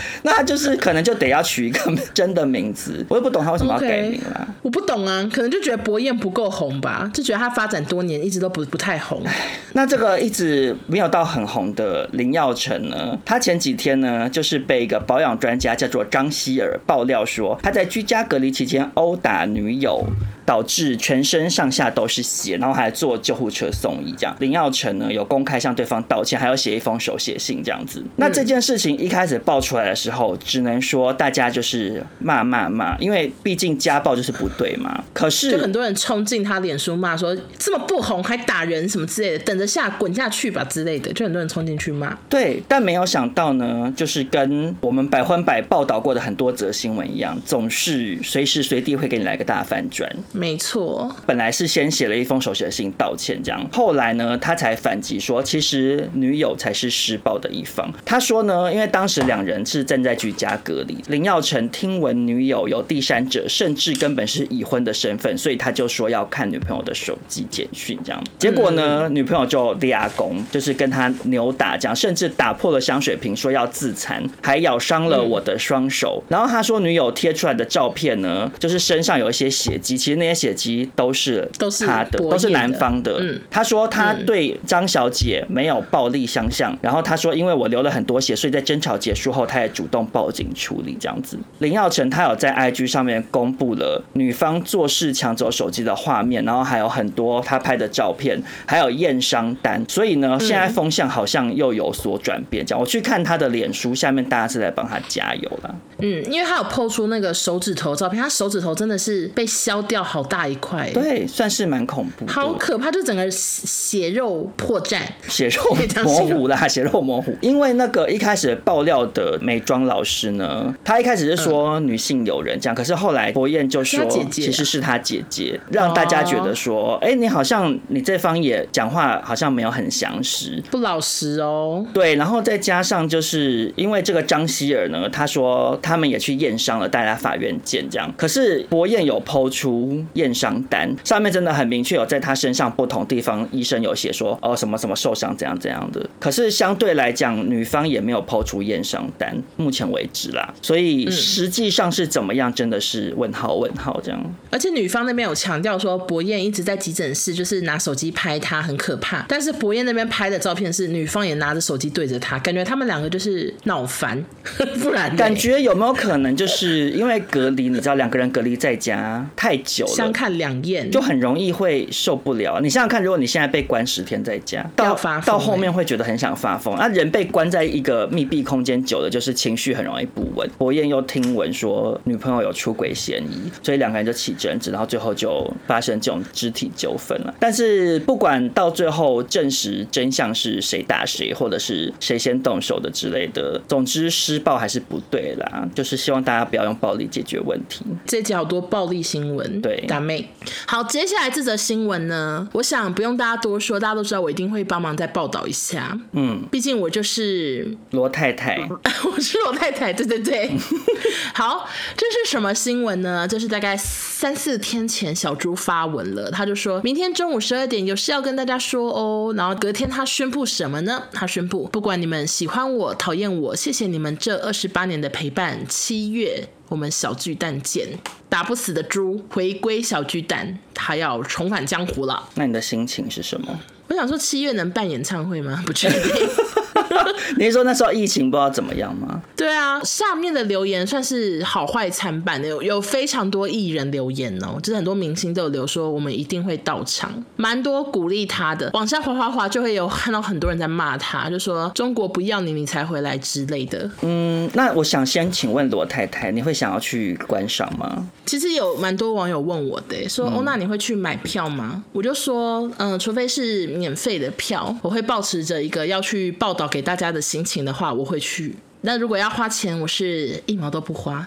那他就是可能就得要取一个真的名字。我也不懂他为什么要改名啦。Okay, 我不懂啊，可能就觉得博彦不够红吧，就觉得他发展多年一直都不不太红。那这个一直没有到很红的林耀成呢，他前几天呢就是被一个保养专家叫做张希尔爆料说，他在居家隔离期间殴打女友。导致全身上下都是血，然后还坐救护车送医。这样，林耀成呢有公开向对方道歉，还要写一封手写信这样子。那这件事情一开始爆出来的时候，只能说大家就是骂骂骂，因为毕竟家暴就是不对嘛。可是就很多人冲进他脸书骂说这么不红还打人什么之类的，等着下滚下去吧之类的，就很多人冲进去骂。对，但没有想到呢，就是跟我们百分百报道过的很多则新闻一样，总是随时随地会给你来个大反转。没错，本来是先写了一封手写信道歉，这样，后来呢，他才反击说，其实女友才是施暴的一方。他说呢，因为当时两人是正在居家隔离，林耀成听闻女友有第三者，甚至根本是已婚的身份，所以他就说要看女朋友的手机简讯，这样。结果呢，嗯、女朋友就立功，就是跟他扭打，这样，甚至打破了香水瓶，说要自残，还咬伤了我的双手。然后他说，女友贴出来的照片呢，就是身上有一些血迹，其实那。那些血迹都是都是他的，都是男方的。嗯，他说他对张小姐没有暴力相向，然后他说因为我流了很多血，所以在争吵结束后，他也主动报警处理这样子。林耀成他有在 IG 上面公布了女方做事抢走手机的画面，然后还有很多他拍的照片，还有验伤单。所以呢，现在风向好像又有所转变。这样，我去看他的脸书，下面大家是在帮他加油了。嗯，因为他有 PO 出那个手指头照片，他手指头真的是被削掉好大一块，对，算是蛮恐怖，好可怕，就整个血肉破绽，血肉 模糊啦，血肉模糊。因为那个一开始爆料的美妆老师呢，他一开始是说女性友人这样，嗯、可是后来博彦就说其实是他姐姐，让大家觉得说，哎、哦。欸，你好像你这方也讲话好像没有很详实，不老实哦。对，然后再加上就是因为这个张希尔呢，他说他们也去验伤了，带来法院见这样，可是博彦有抛出验伤。单上面真的很明确，有在他身上不同地方，医生有写说哦什么什么受伤怎样怎样的。可是相对来讲，女方也没有抛出验伤单，目前为止啦。所以实际上是怎么样，真的是问号问号这样。而且女方那边有强调说，博彦一直在急诊室，就是拿手机拍他，很可怕。但是博彦那边拍的照片是女方也拿着手机对着他，感觉他们两个就是闹翻。不然感觉有没有可能就是因为隔离？你知道两个人隔离在家太久了，相看两厌，就很容易会受不了。你想想看，如果你现在被关十天在家，到发到后面会觉得很想发疯。那人被关在一个密闭空间久了，就是情绪很容易不稳。博彦又听闻说女朋友有出轨嫌疑，所以两个人就起争执，然后最后就发生这种肢体纠纷了。但是不管到最后证实真相是谁打谁，或者是谁先动手的之类的，总之施暴还是不对啦。就是希望大家不要用暴力解决问题。这集好多暴力新闻，对，打妹。好，接下来这则新闻呢，我想不用大家多说，大家都知道，我一定会帮忙再报道一下。嗯，毕竟我就是罗太太，我是罗太太，对对对。好，这是什么新闻呢？就是大概三四天前小猪发文了，他就说明天中午十二点有事要跟大家说哦。然后隔天他宣布什么呢？他宣布不管你们喜欢我讨厌我，谢谢你们这二十八年的陪伴。七月。我们小巨蛋见，打不死的猪回归小巨蛋，他要重返江湖了。那你的心情是什么？我想说七月能办演唱会吗？不确定。你是说那时候疫情不知道怎么样吗？对啊，下面的留言算是好坏参半的，有有非常多艺人留言哦，就是很多明星都有留说我们一定会到场，蛮多鼓励他的。往下滑滑滑就会有看到很多人在骂他，就说中国不要你，你才回来之类的。嗯，那我想先请问罗太太，你会想要去观赏吗？其实有蛮多网友问我的，说欧娜、嗯哦、你会去买票吗？我就说，嗯，除非是免费的票，我会保持着一个要去报道给大家的心情的话，我会去。那如果要花钱，我是一毛都不花。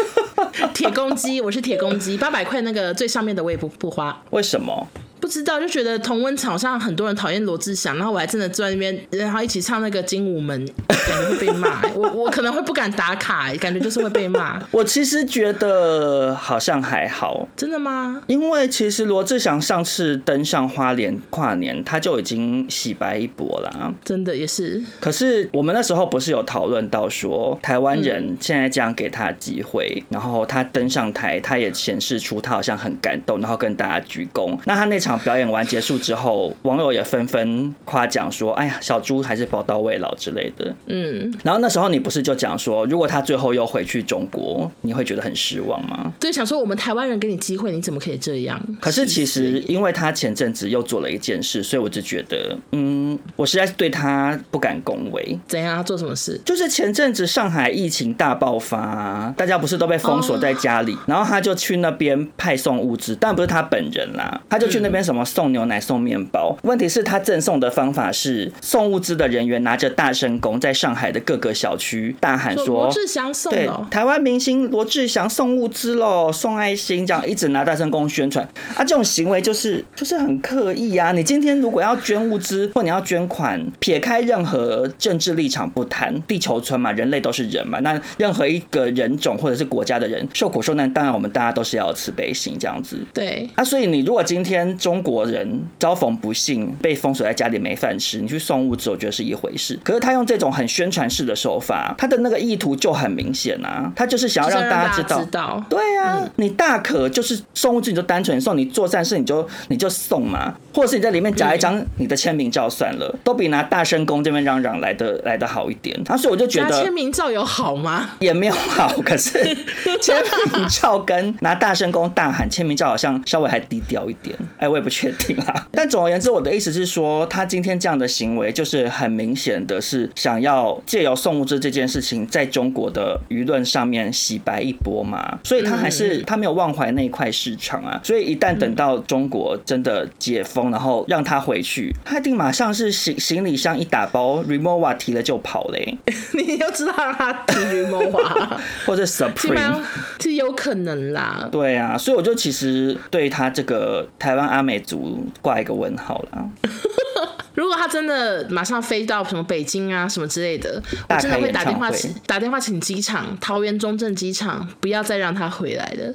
铁公鸡，我是铁公鸡，八百块那个最上面的我也不不花。为什么？不知道，就觉得同温场上很多人讨厌罗志祥，然后我还真的坐在那边，然后一起唱那个《精武门》，感觉会被骂。我我可能会不敢打卡，感觉就是会被骂。我其实觉得好像还好。真的吗？因为其实罗志祥上次登上花莲跨年，他就已经洗白一波了。真的也是。可是我们那时候不是有讨论到说，台湾人现在这样给他机会，嗯、然后他登上台，他也显示出他好像很感动，然后跟大家鞠躬。那他那场。表演完结束之后，网友也纷纷夸奖说：“哎呀，小猪还是宝刀未老之类的。”嗯，然后那时候你不是就讲说，如果他最后又回去中国，你会觉得很失望吗？对，想说我们台湾人给你机会，你怎么可以这样？可是其实，因为他前阵子又做了一件事，所以我就觉得，嗯，我实在是对他不敢恭维。怎样？他做什么事？就是前阵子上海疫情大爆发，大家不是都被封锁在家里，哦、然后他就去那边派送物资，但不是他本人啦，他就去那边什么送牛奶、送面包。问题是，他赠送的方法是送物资的人员拿着大声公，在上海的各个小区大喊说：“罗志祥送对，台湾明星罗志祥送物资喽，送爱心，这样一直拿大声公宣传。啊，这种行为就是就是很刻意啊！你今天如果要捐物资或你要捐款，撇开任何政治立场不谈，地球村嘛，人类都是人嘛，那任何一个人种或者是国家的人受苦受难，当然我们大家都是要有慈悲心这样子。对啊，所以你如果今天中国人。遭逢不幸被封锁在家里没饭吃，你去送物资，我觉得是一回事。可是他用这种很宣传式的手法，他的那个意图就很明显啊，他就是想要让大家知道，知道对啊，嗯、你大可就是送物资，你就单纯送，你做善事你就你就送嘛，或者是你在里面夹一张你的签名照算了，嗯、都比拿大声公这边嚷嚷来的来的好一点。他、啊、所以我就觉得签名照有好吗？也没有好，可是 签名照跟拿大声公大喊签名照好像稍微还低调一点。哎，我也不确定啦。但总而言之，我的意思是说，他今天这样的行为，就是很明显的是想要借由送物资这件事情，在中国的舆论上面洗白一波嘛。所以他还是他没有忘怀那一块市场啊。所以一旦等到中国真的解封，然后让他回去，他一定马上是行行李箱一打包，Remova 提了就跑嘞。你要知道他提 Remova 或者 Supreme，是有可能啦。对啊，所以我就其实对他这个台湾阿美族挂一个问号了。如果他真的马上飞到什么北京啊什么之类的，我真的会打电话请打电话请机场桃园中正机场不要再让他回来了，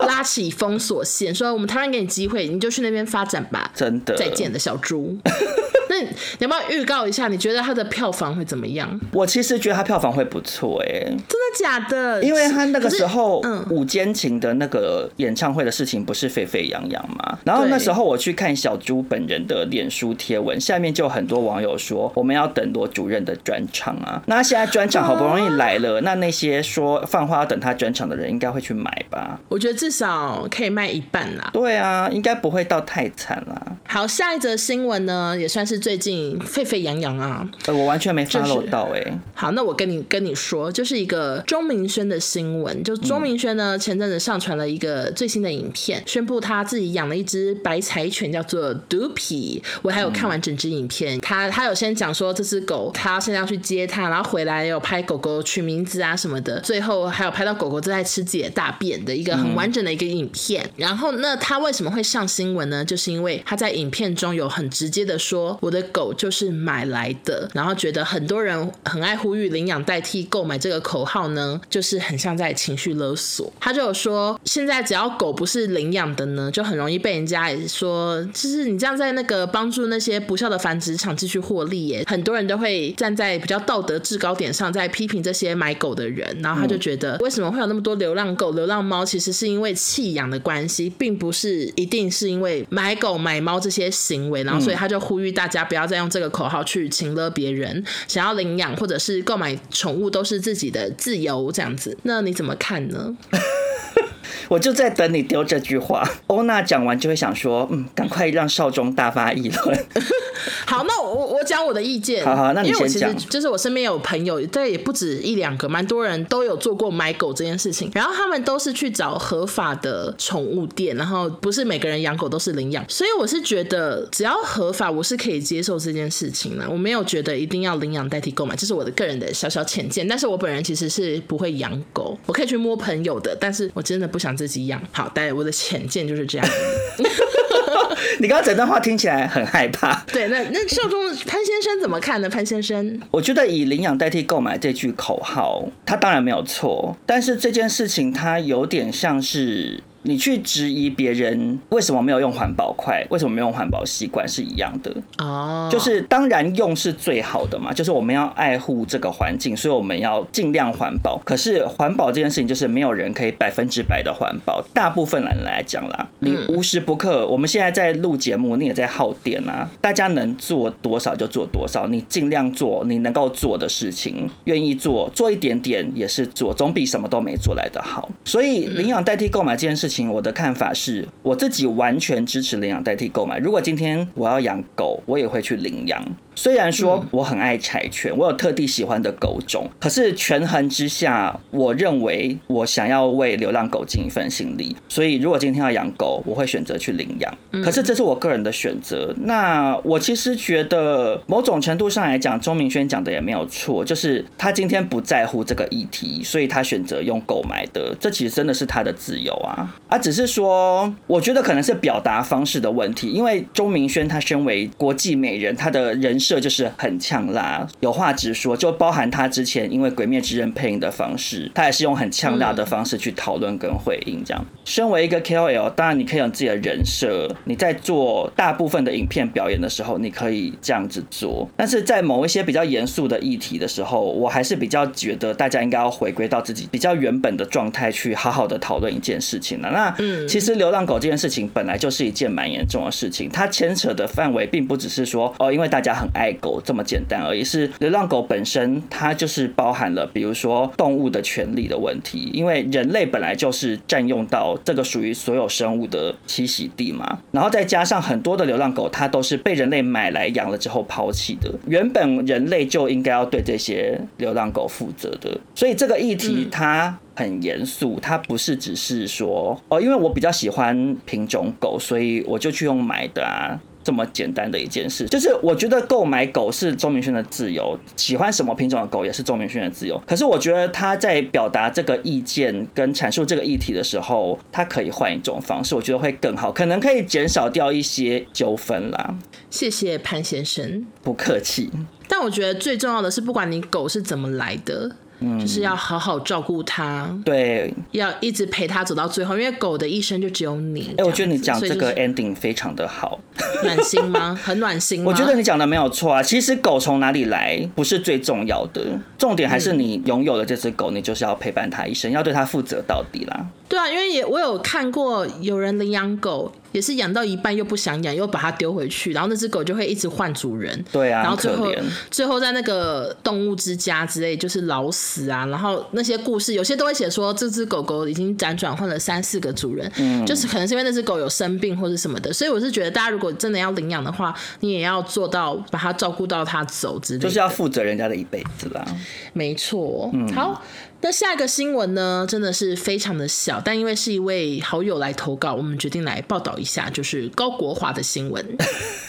拉起封锁线，说我们台湾给你机会，你就去那边发展吧。真的，再见的小猪。那你要不要预告一下？你觉得他的票房会怎么样？我其实觉得他票房会不错，哎，真的假的？因为他那个时候，嗯，五间情的那个演唱会的事情不是沸沸扬扬嘛。然后那时候我去看小猪本人的脸书贴文，下面就有很多网友说，我们要等罗主任的专场啊。那现在专场好不容易来了，那那些说放话要等他专场的人，应该会去买吧？我觉得至少可以卖一半啦。对啊，应该不会到太惨啦。好，下一则新闻呢，也算是。最近沸沸扬扬啊！我完全没 follow 到哎、欸。好，那我跟你跟你说，就是一个钟明轩的新闻。就钟明轩呢，前阵子上传了一个最新的影片，宣布他自己养了一只白柴犬，叫做 Duppy。我还有看完整支影片，他他有先讲说这只狗，他现在要去接它，然后回来有拍狗狗取名字啊什么的，最后还有拍到狗狗正在吃自己的大便的一个很完整的一个影片。然后那他为什么会上新闻呢？就是因为他在影片中有很直接的说。我的狗就是买来的，然后觉得很多人很爱呼吁领养代替购买这个口号呢，就是很像在情绪勒索。他就有说，现在只要狗不是领养的呢，就很容易被人家说，就是你这样在那个帮助那些不孝的繁殖场继续获利耶。很多人都会站在比较道德制高点上，在批评这些买狗的人。然后他就觉得，为什么会有那么多流浪狗、流浪猫？其实是因为弃养的关系，并不是一定是因为买狗买猫这些行为。然后所以他就呼吁大家。家不要再用这个口号去请了别人，想要领养或者是购买宠物都是自己的自由这样子。那你怎么看呢？我就在等你丢这句话。欧娜讲完就会想说，嗯，赶快让少中大发议论。好，那我我讲我的意见。好好，那你先讲。就是我身边有朋友，这也不止一两个，蛮多人都有做过买狗这件事情。然后他们都是去找合法的宠物店，然后不是每个人养狗都是领养。所以我是觉得只要合法，我是可以接受这件事情的。我没有觉得一定要领养代替购买，这是我的个人的小小浅见。但是我本人其实是不会养狗，我可以去摸朋友的，但是我真的不想自己养。好，但我的浅见就是这样。你刚刚整段话听起来很害怕。对，那那少中潘先生怎么看呢？潘先生，我觉得以领养代替购买这句口号，他当然没有错，但是这件事情它有点像是。你去质疑别人为什么没有用环保筷，为什么没有用环保吸管是一样的哦，就是当然用是最好的嘛，就是我们要爱护这个环境，所以我们要尽量环保。可是环保这件事情就是没有人可以百分之百的环保，大部分人来讲啦，你无时不刻，我们现在在录节目，你也在耗电啊，大家能做多少就做多少，你尽量做你能够做的事情，愿意做做一点点也是做，总比什么都没做来的好。所以领养代替购买这件事情。我的看法是，我自己完全支持领养代替购买。如果今天我要养狗，我也会去领养。虽然说我很爱柴犬，我有特地喜欢的狗种，可是权衡之下，我认为我想要为流浪狗尽一份心力。所以，如果今天要养狗，我会选择去领养。可是这是我个人的选择。那我其实觉得，某种程度上来讲，钟明轩讲的也没有错，就是他今天不在乎这个议题，所以他选择用购买的，这其实真的是他的自由啊。啊，只是说，我觉得可能是表达方式的问题，因为钟明轩他身为国际美人，他的人。这就是很呛辣，有话直说，就包含他之前因为《鬼灭之刃》配音的方式，他也是用很呛辣的方式去讨论跟回应。这样，身为一个 KOL，当然你可以有自己的人设，你在做大部分的影片表演的时候，你可以这样子做。但是在某一些比较严肃的议题的时候，我还是比较觉得大家应该要回归到自己比较原本的状态，去好好的讨论一件事情了。那其实流浪狗这件事情本来就是一件蛮严重的事情，它牵扯的范围并不只是说哦，因为大家很。爱狗这么简单而已，是流浪狗本身，它就是包含了，比如说动物的权利的问题，因为人类本来就是占用到这个属于所有生物的栖息地嘛，然后再加上很多的流浪狗，它都是被人类买来养了之后抛弃的，原本人类就应该要对这些流浪狗负责的，所以这个议题它很严肃，它不是只是说哦，因为我比较喜欢品种狗，所以我就去用买的啊。这么简单的一件事，就是我觉得购买狗是钟明轩的自由，喜欢什么品种的狗也是钟明轩的自由。可是我觉得他在表达这个意见跟阐述这个议题的时候，他可以换一种方式，我觉得会更好，可能可以减少掉一些纠纷啦。谢谢潘先生，不客气。但我觉得最重要的是，不管你狗是怎么来的。嗯，就是要好好照顾它，对，要一直陪它走到最后，因为狗的一生就只有你。哎、欸，我觉得你讲这个 ending 非常的好，暖心吗？很暖心吗？我觉得你讲的没有错啊。其实狗从哪里来不是最重要的，重点还是你拥有了这只狗，你就是要陪伴它一生，要对它负责到底啦。对啊，因为也我有看过有人领养狗。也是养到一半又不想养，又把它丢回去，然后那只狗就会一直换主人。对啊，然后最后最后在那个动物之家之类，就是老死啊。然后那些故事有些都会写说，这只狗狗已经辗转换了三四个主人，嗯，就是可能是因为那只狗有生病或者什么的。所以我是觉得，大家如果真的要领养的话，你也要做到把它照顾到它走之类的，就是要负责人家的一辈子啦。没错，嗯，好。那下一个新闻呢，真的是非常的小，但因为是一位好友来投稿，我们决定来报道一下，就是高国华的新闻。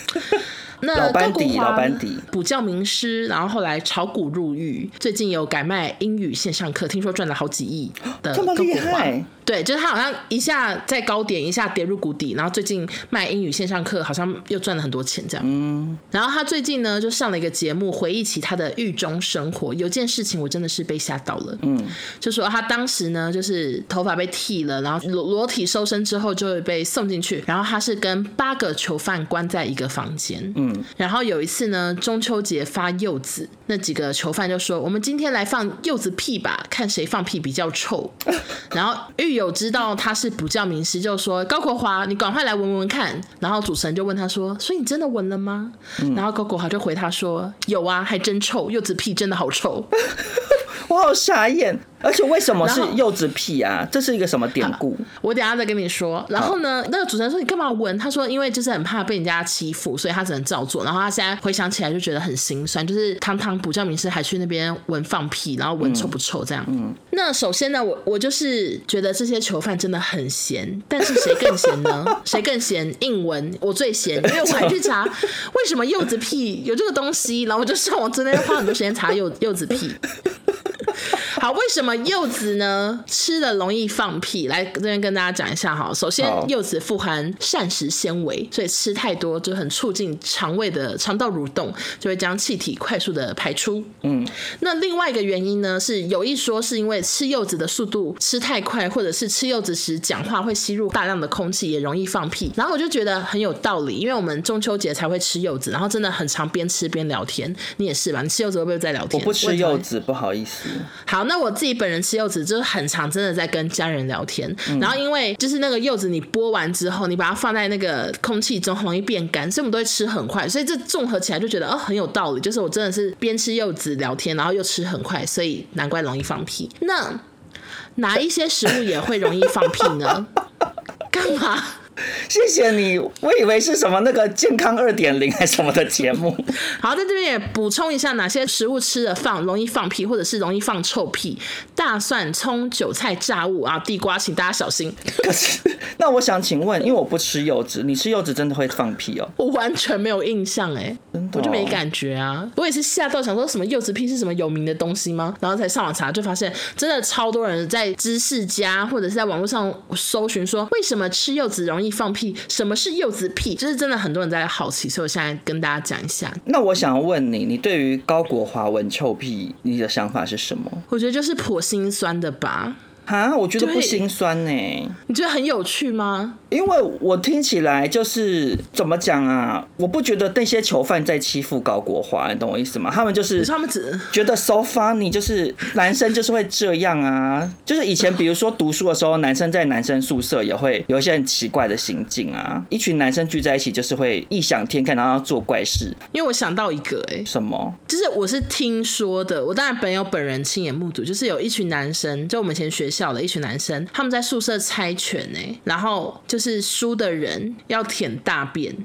那高国华，补教名师，然后后来炒股入狱，最近有改卖英语线上课，听说赚了好几亿的 高国华。对，就是他好像一下在高点，一下跌入谷底，然后最近卖英语线上课，好像又赚了很多钱这样。嗯，然后他最近呢就上了一个节目，回忆起他的狱中生活。有件事情我真的是被吓到了，嗯，就说他当时呢就是头发被剃了，然后裸裸体收身之后就会被送进去，然后他是跟八个囚犯关在一个房间，嗯，然后有一次呢中秋节发柚子，那几个囚犯就说我们今天来放柚子屁吧，看谁放屁比较臭，然后狱有知道他是补教名师，就说高国华，你赶快来闻闻看。然后主持人就问他说：“所以你真的闻了吗？”嗯、然后高国华就回他说：“有啊，还真臭，柚子屁真的好臭。”我好傻眼。而且为什么是柚子屁啊？这是一个什么典故？我等下再跟你说。然后呢，那个主持人说：“你干嘛闻？”他说：“因为就是很怕被人家欺负，所以他只能照做。”然后他现在回想起来就觉得很心酸，就是堂堂补教名师还去那边闻放屁，然后闻臭不臭这样。嗯。那首先呢，我我就是觉得这些囚犯真的很闲，但是谁更闲呢？谁更闲？硬闻，我最闲，因为我还去查 为什么柚子屁有这个东西，然后我就上网真的要花很多时间查柚柚子屁。好，为什么柚子呢？吃了容易放屁。来这边跟大家讲一下哈。首先，柚子富含膳食纤维，所以吃太多就很促进肠胃的肠道蠕动，就会将气体快速的排出。嗯，那另外一个原因呢，是有一说是因为吃柚子的速度吃太快，或者是吃柚子时讲话会吸入大量的空气，也容易放屁。然后我就觉得很有道理，因为我们中秋节才会吃柚子，然后真的很常边吃边聊天。你也是吧？你吃柚子会不会在聊天？我不吃柚子，不好意思。好。那我自己本人吃柚子就是很常，真的在跟家人聊天。嗯、然后因为就是那个柚子，你剥完之后，你把它放在那个空气中，很容易变干，所以我们都会吃很快。所以这综合起来就觉得哦，很有道理。就是我真的是边吃柚子聊天，然后又吃很快，所以难怪容易放屁。那哪一些食物也会容易放屁呢？干嘛？谢谢你，我以为是什么那个健康二点零还是什么的节目。好，在这边也补充一下，哪些食物吃了放容易放屁，或者是容易放臭屁？大蒜、葱、韭菜、炸物啊，地瓜，请大家小心。可是，那我想请问，因为我不吃柚子，你吃柚子真的会放屁哦？我完全没有印象哎？我就没感觉啊。我也是吓到，想说什么柚子屁是什么有名的东西吗？然后才上网查，就发现真的超多人在知识家或者是在网络上搜寻说，为什么吃柚子容易。放屁？什么是柚子屁？就是真的很多人在好奇，所以我现在跟大家讲一下。那我想问你，你对于高国华闻臭屁，你的想法是什么？我觉得就是颇心酸的吧。啊，我觉得不心酸呢。你觉得很有趣吗？因为我听起来就是怎么讲啊？我不觉得那些囚犯在欺负高国华，你懂我意思吗？他们就是他们只觉得 so funny，就是男生就是会这样啊。就是以前比如说读书的时候，男生在男生宿舍也会有一些很奇怪的行径啊。一群男生聚在一起，就是会异想天开，然后要做怪事。因为我想到一个，哎，什么？就是我是听说的，我当然本有本人亲眼目睹，就是有一群男生，就我们以前学校。的一群男生，他们在宿舍猜拳呢，然后就是输的人要舔大便，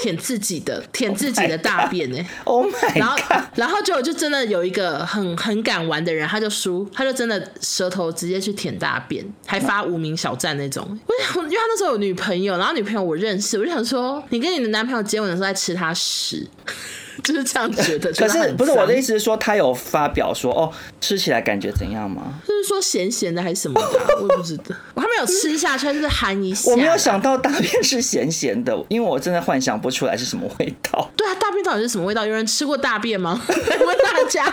舔自己的，舔自己的大便呢。Oh my God！然后，然后就就真的有一个很很敢玩的人，他就输，他就真的舌头直接去舔大便，还发无名小站那种。我想，因为他那时候有女朋友，然后女朋友我认识，我就想说，你跟你的男朋友接吻的时候在吃他屎。就是这样觉得，可是不是我的意思是说，他有发表说哦，吃起来感觉怎样吗？就是说咸咸的还是什么的，我也不知道，我还没有吃下去，就是含一下。我没有想到大便是咸咸的，因为我真的幻想不出来是什么味道。对啊，大便到底是什么味道？有人吃过大便吗？问大家。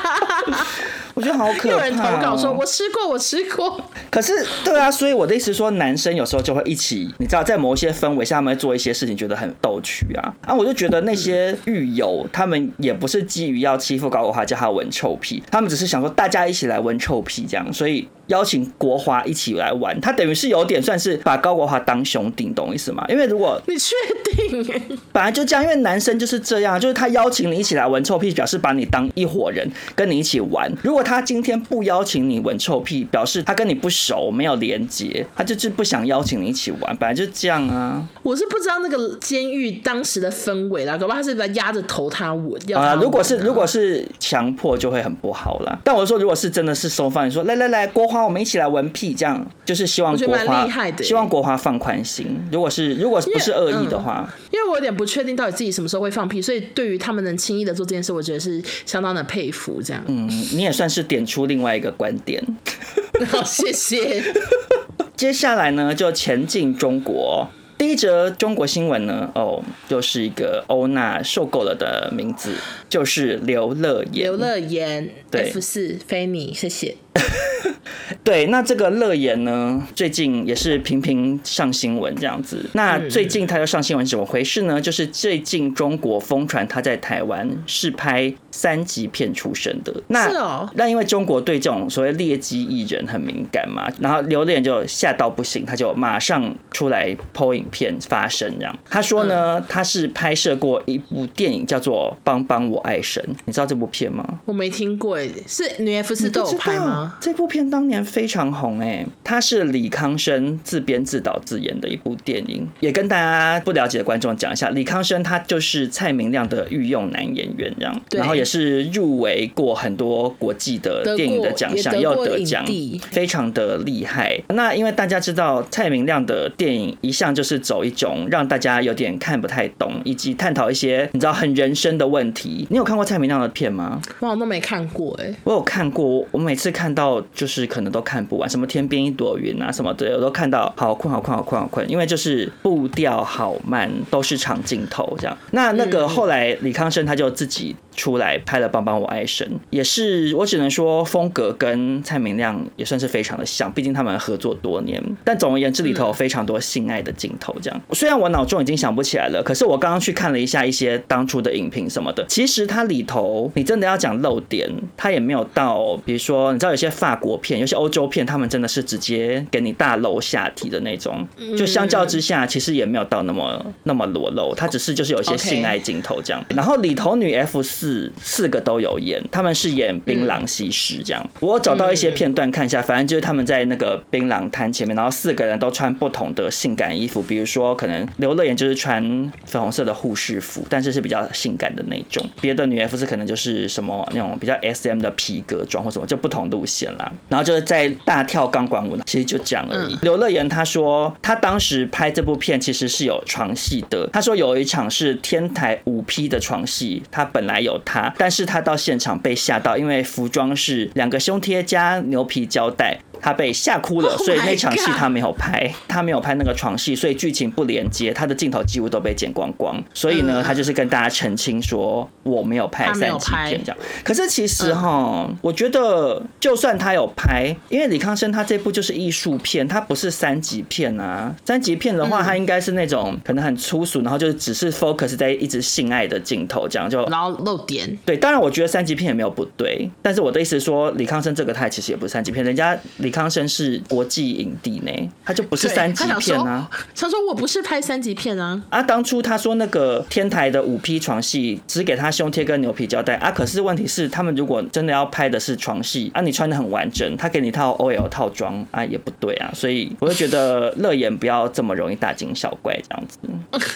我觉得好可怕、喔。有人投稿说：“我吃过，我吃过。”可是，对啊，所以我的意思说，男生有时候就会一起，你知道，在某一些氛围下，他们会做一些事情，觉得很逗趣啊。啊，我就觉得那些狱友，他们也不是基于要欺负高国华，叫他闻臭屁，他们只是想说大家一起来闻臭屁这样，所以。邀请国华一起来玩，他等于是有点算是把高国华当兄弟，懂意思吗？因为如果你确定，本来就这样，因为男生就是这样，就是他邀请你一起来闻臭屁，表示把你当一伙人，跟你一起玩。如果他今天不邀请你闻臭屁，表示他跟你不熟，没有连接，他就是不想邀请你一起玩，本来就这样啊。我是不知道那个监狱当时的氛围啦，搞不好他是在压着头他闻啊。如果是如果是强迫，就会很不好啦。但我说，如果是真的是收放，你说来来来，国华。我们一起来闻屁，这样就是希望国华，希望国华放宽心。如果是如果不是恶意的话，因为我有点不确定到底自己什么时候会放屁，所以对于他们能轻易的做这件事，我觉得是相当的佩服。这样，嗯，你也算是点出另外一个观点。好，谢谢。接下来呢，就前进中国。第一则中国新闻呢，哦，就是一个欧娜受够了的名字，就是刘乐言。刘乐言，对，F 四非你，谢谢。对，那这个乐言呢，最近也是频频上新闻这样子。那最近他又上新闻，怎么回事呢？就是最近中国疯传他在台湾是拍三级片出身的。那是哦，那因为中国对这种所谓劣迹艺人很敏感嘛，然后刘恋就吓到不行，他就马上出来 po 影片发声，这样他说呢，他是拍摄过一部电影叫做《帮帮我爱神》，你知道这部片吗？我没听过，哎，是女 F 四都有拍吗？这部片当年非常红，哎，他是李康生自编自导自演的一部电影，也跟大家不了解的观众讲一下，李康生他就是蔡明亮的御用男演员，这样，然后也是入围过很多国际的电影的奖项，又得奖，非常的厉害。那因为大家知道蔡明亮的电影一向就是走一种让大家有点看不太懂，以及探讨一些你知道很人生的问题。你有看过蔡明亮的片吗？我好像都没看过，哎，我有看过，我每次看到就是可能都看不完，什么天边一朵云啊什么的，我都看到好困好困好困好困，因为就是步调好慢，都是长镜头这样。那那个后来李康生他就自己出来拍了《帮帮我爱神》，也是我只能说风格跟蔡明亮也算是非常的像，毕竟他们合作多年。但总而言之，里头有非常多性爱的镜头，这样。虽然我脑中已经想不起来了，可是我刚刚去看了一下一些当初的影评什么的，其实它里头你真的要讲漏点，它也没有到，比如说你知道有些法国片、有些欧洲片，他们真的是直接给你大露下体的那种，就相较之下，其实也没有到那么那么裸露，它只是就是有一些性爱镜头这样。然后里头女 F 四四四个都有演，他们是演槟榔西施这样。我找到一些片段看一下，反正就是他们在那个槟榔摊前面，然后四个人都穿不同的性感衣服，比如说可能刘乐言就是穿粉红色的护士服，但是是比较性感的那种；别的女 F 四可能就是什么那种比较 SM 的皮革装或什么，就不同路线啦。然后就是在大跳钢管舞，其实就这样而已。刘乐言他说，他当时拍这部片其实是有床戏的。他说有一场是天台五 P 的床戏，他本来有他，但是他到现场被吓到，因为服装是两个胸贴加牛皮胶带。他被吓哭了，所以那场戏他没有拍，他没有拍那个床戏，所以剧情不连接，他的镜头几乎都被剪光光。所以呢，他就是跟大家澄清说我没有拍三级片这样。可是其实哈，我觉得就算他有拍，因为李康生他这部就是艺术片，他不是三级片啊。三级片的话，他应该是那种可能很粗俗，然后就是只是 focus 在一直性爱的镜头这样就，然后露点。对，当然我觉得三级片也没有不对，但是我的意思说，李康生这个他其实也不是三级片，人家。李康生是国际影帝呢，他就不是三级片啊。他说我不是拍三级片啊。啊，当初他说那个天台的五批床戏只给他胸贴跟牛皮胶带啊，可是问题是他们如果真的要拍的是床戏啊，你穿的很完整，他给你套 OL 套装啊，也不对啊。所以我就觉得乐言不要这么容易大惊小怪这样子。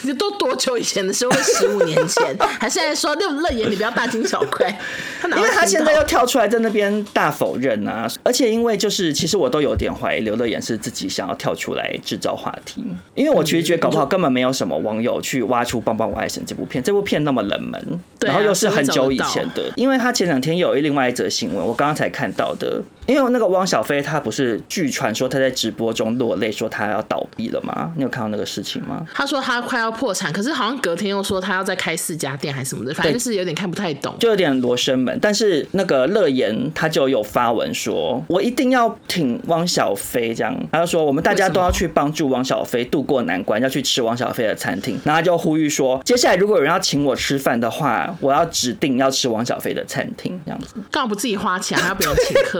你 都多久以前的时候？十五年前，还是在说那乐言你不要大惊小怪？因为他现在又跳出来在那边大否认啊，而且因为就是。其实我都有点怀疑刘乐言是自己想要跳出来制造话题，因为我其实觉得搞不好根本没有什么网友去挖出《棒棒我爱神》这部片，这部片那么冷门，然后又是很久以前的，因为他前两天有另外一则新闻，我刚刚才看到的。因为那个汪小菲，他不是据传说他在直播中落泪，说他要倒闭了吗？你有看到那个事情吗？他说他快要破产，可是好像隔天又说他要再开四家店还是什么的，反正就是有点看不太懂，就有点罗生门。但是那个乐言他就有发文说，我一定要挺汪小菲，这样他就说我们大家都要去帮助汪小菲渡过难关，要去吃汪小菲的餐厅。然后他就呼吁说，接下来如果有人要请我吃饭的话，我要指定要吃汪小菲的餐厅，这样子。干嘛不自己花钱，还要别人请客？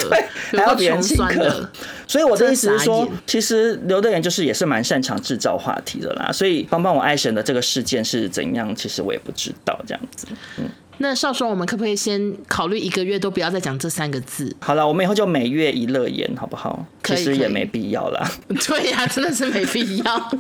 还要别人请客，所以我的意思是说，其实刘德言就是也是蛮擅长制造话题的啦。所以帮帮我爱神的这个事件是怎样，其实我也不知道这样子。嗯，那少说我们可不可以先考虑一个月都不要再讲这三个字？好了，我们以后就每月一乐言，好不好？其实也没必要啦。对呀、啊，真的是没必要。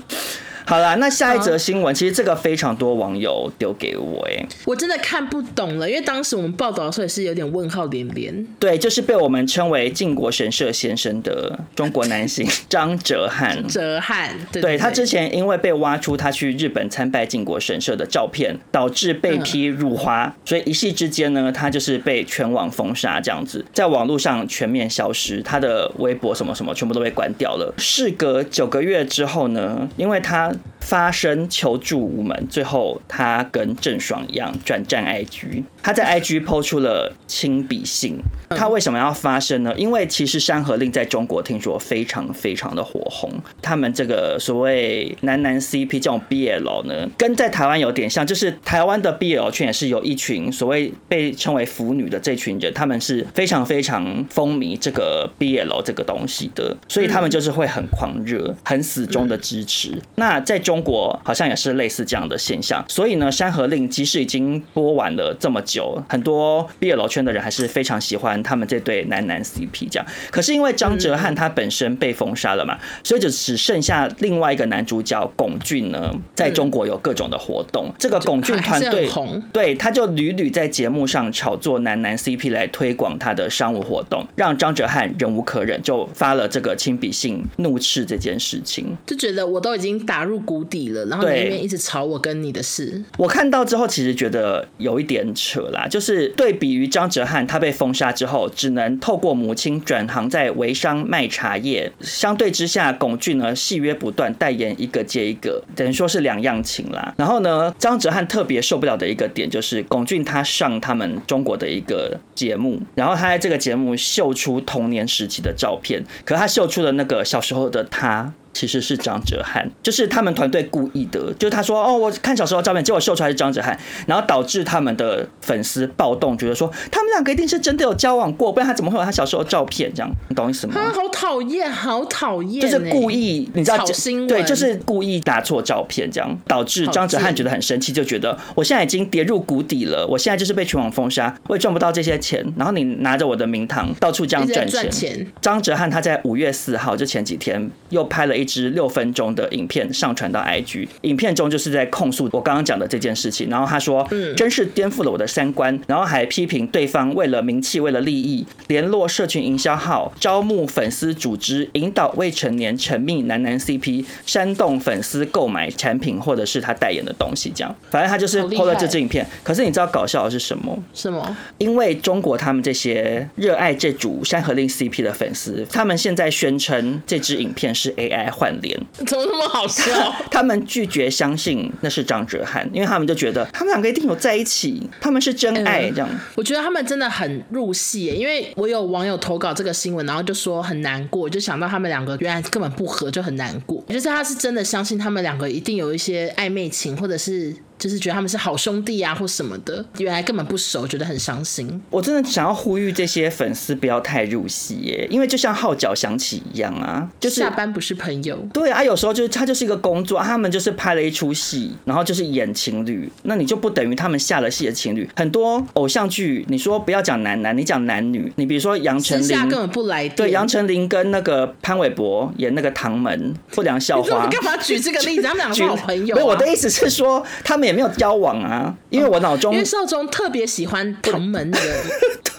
好啦，那下一则新闻，其实这个非常多网友丢给我，哎，我真的看不懂了，因为当时我们报道的时候也是有点问号连连。对，就是被我们称为靖国神社先生的中国男星 张哲瀚。哲瀚，对，他之前因为被挖出他去日本参拜靖国神社的照片，导致被批入花，所以一夕之间呢，他就是被全网封杀，这样子，在网络上全面消失，他的微博什么什么全部都被关掉了。事隔九个月之后呢，因为他发声求助无门，最后他跟郑爽一样转战 IG。他在 IG 抛出了亲笔信。他为什么要发声呢？因为其实《山河令》在中国听说非常非常的火红。他们这个所谓男男 CP 这种 BL 呢，跟在台湾有点像，就是台湾的 BL 圈也是有一群所谓被称为腐女的这群人，他们是非常非常风靡这个 BL 这个东西的，所以他们就是会很狂热、很死忠的支持。那在中国好像也是类似这样的现象。所以呢，《山河令》即使已经播完了这么久，很多毕业楼圈的人还是非常喜欢他们这对男男 CP 这样。可是因为张哲瀚他本身被封杀了嘛，所以就只剩下另外一个男主角龚俊呢，在中国有各种的活动。这个龚俊团队对他就屡屡在节目上炒作男男 CP 来推广他的商务活动，让张哲瀚忍无可忍，就发了这个亲笔信怒斥这件事情，就觉得我都已经打入谷底了，然后你那边一直吵我跟你的事。我看到之后，其实觉得有一点扯啦，就是对比于张哲瀚他被封杀之后，只能透过母亲转行在微商卖茶叶，相对之下，龚俊呢戏约不断，代言一个接一个，等于说是两样情啦。然后呢，张哲瀚特别受不了的一个点就是龚俊他上他们中国的一个节目，然后他在这个节目秀出童年时期的照片，可他秀出了那个小时候的他。其实是张哲瀚，就是他们团队故意的，就是他说哦，我看小时候照片，结果秀出来是张哲瀚，然后导致他们的粉丝暴动，觉得说他们两个一定是真的有交往过，不然他怎么会有他小时候照片？这样你懂意思吗？他好讨厌，好讨厌，就是故意，你知道，对，就是故意打错照片，这样导致张哲瀚觉得很生气，就觉得我现在已经跌入谷底了，我现在就是被全网封杀，我也赚不到这些钱，然后你拿着我的名堂到处这样赚钱。张哲瀚他在五月四号就前几天又拍了一支六分钟的影片上传到 IG，影片中就是在控诉我刚刚讲的这件事情。然后他说，嗯真是颠覆了我的三观。然后还批评对方为了名气、为了利益，联络社群营销号，招募粉丝组织，引导未成年沉迷男男 CP，煽动粉丝购买产品或者是他代言的东西。这样，反正他就是 PO 了这支影片。可是你知道搞笑的是什么？什么？因为中国他们这些热爱这组山河令 CP 的粉丝，他们现在宣称这支影片是 AI 换脸。怎么那么好笑？他们拒绝相信那是张哲瀚，因为他们就觉得他们两个一定有在一起，他们是真爱。这样，我觉得他们真的很入戏，因为我有网友投稿这个新闻，然后就说很难过，就想到他们两个原来根本不合，就很难过。就是他是真的相信他们两个一定有一些暧昧情，或者是。就是觉得他们是好兄弟啊，或什么的，原来根本不熟，觉得很伤心。我真的想要呼吁这些粉丝不要太入戏耶，因为就像号角响起一样啊，就是下班不是朋友。对啊，有时候就是他就是一个工作，他们就是拍了一出戏，然后就是演情侣，那你就不等于他们下了戏的情侣。很多偶像剧，你说不要讲男男，你讲男女，你比如说杨丞琳根本不来电。对，杨丞琳跟那个潘玮柏演那个唐门不良校花，你干嘛举这个例子？他们两个是好朋友啊。没有，我的意思是说他们。也没有交往啊，因为我脑中、哦、因为少中特别喜欢唐门的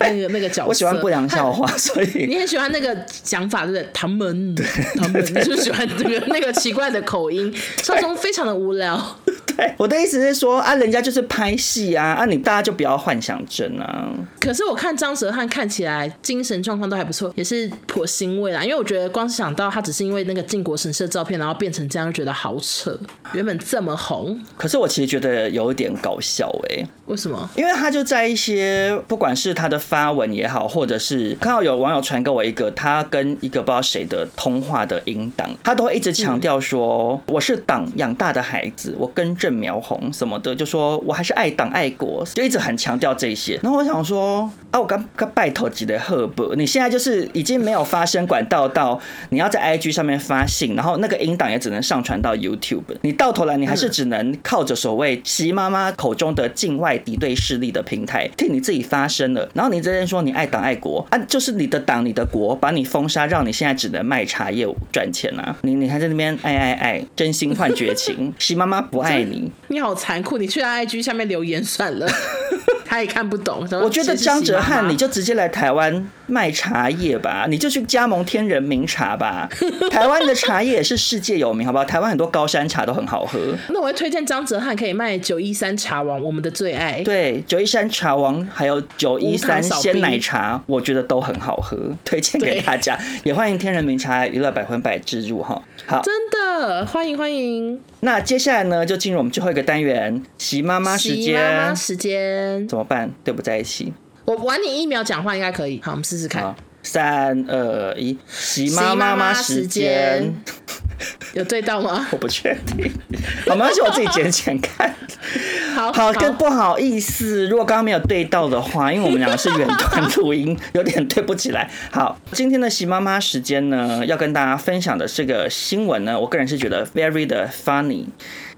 那个 那个角色，我喜欢不良笑话，所以你很喜欢那个讲法，对不对？唐门，唐门，你就喜欢这个那个奇怪的口音，少中非常的无聊。对，我的意思是说啊，人家就是拍戏啊，啊，你大家就不要幻想症啊。可是我看张哲瀚看起来精神状况都还不错，也是颇欣慰啦。因为我觉得光是想到他只是因为那个靖国神社照片，然后变成这样，就觉得好扯。原本这么红，可是我其实觉得有一点搞笑哎、欸。为什么？因为他就在一些不管是他的发文也好，或者是看到有网友传给我一个他跟一个不知道谁的通话的音档，他都会一直强调说、嗯、我是党养大的孩子，我根正苗红什么的，就说我还是爱党爱国，就一直很强调这些。然后我想说啊，我刚刚拜托几的赫伯，你现在就是已经没有发声管道到你要在 IG 上面发信，然后那个音档也只能上传到 YouTube，你到头来你还是只能靠着所谓习妈妈口中的境外敌对势力的平台替你自己发声了。然后你这边说你爱党爱国啊，就是你的党你的国把你封杀，让你现在只能卖茶叶赚钱啊！你你还在那边爱爱爱，真心换绝情，习妈妈不爱你。你好残酷！你去他 IG 下面留言算了，他也看不懂。我觉得张哲瀚，你就直接来台湾卖茶叶吧，你就去加盟天人名茶吧。台湾的茶叶也是世界有名，好不好？台湾很多高山茶都很好喝。那我会推荐张哲瀚可以卖九一三茶王，我们的最爱。对，九一三茶王还有九一三鲜奶茶，我觉得都很好喝，推荐给大家。也欢迎天人名茶娱乐百分百置入哈。好，真的欢迎欢迎。那接下来呢，就进入我们最后一个单元——习妈妈时间。习妈妈时间怎么办？对不在一起。我玩你一秒讲话应该可以。好，我们试试看。三二一，习妈妈妈时间。有对到吗？我不确定。好，没关系，我自己剪剪看。好好，更不好意思，如果刚刚没有对到的话，因为我们两个是远端录音，有点对不起来。好，今天的喜妈妈时间呢，要跟大家分享的这个新闻呢，我个人是觉得 very 的 funny。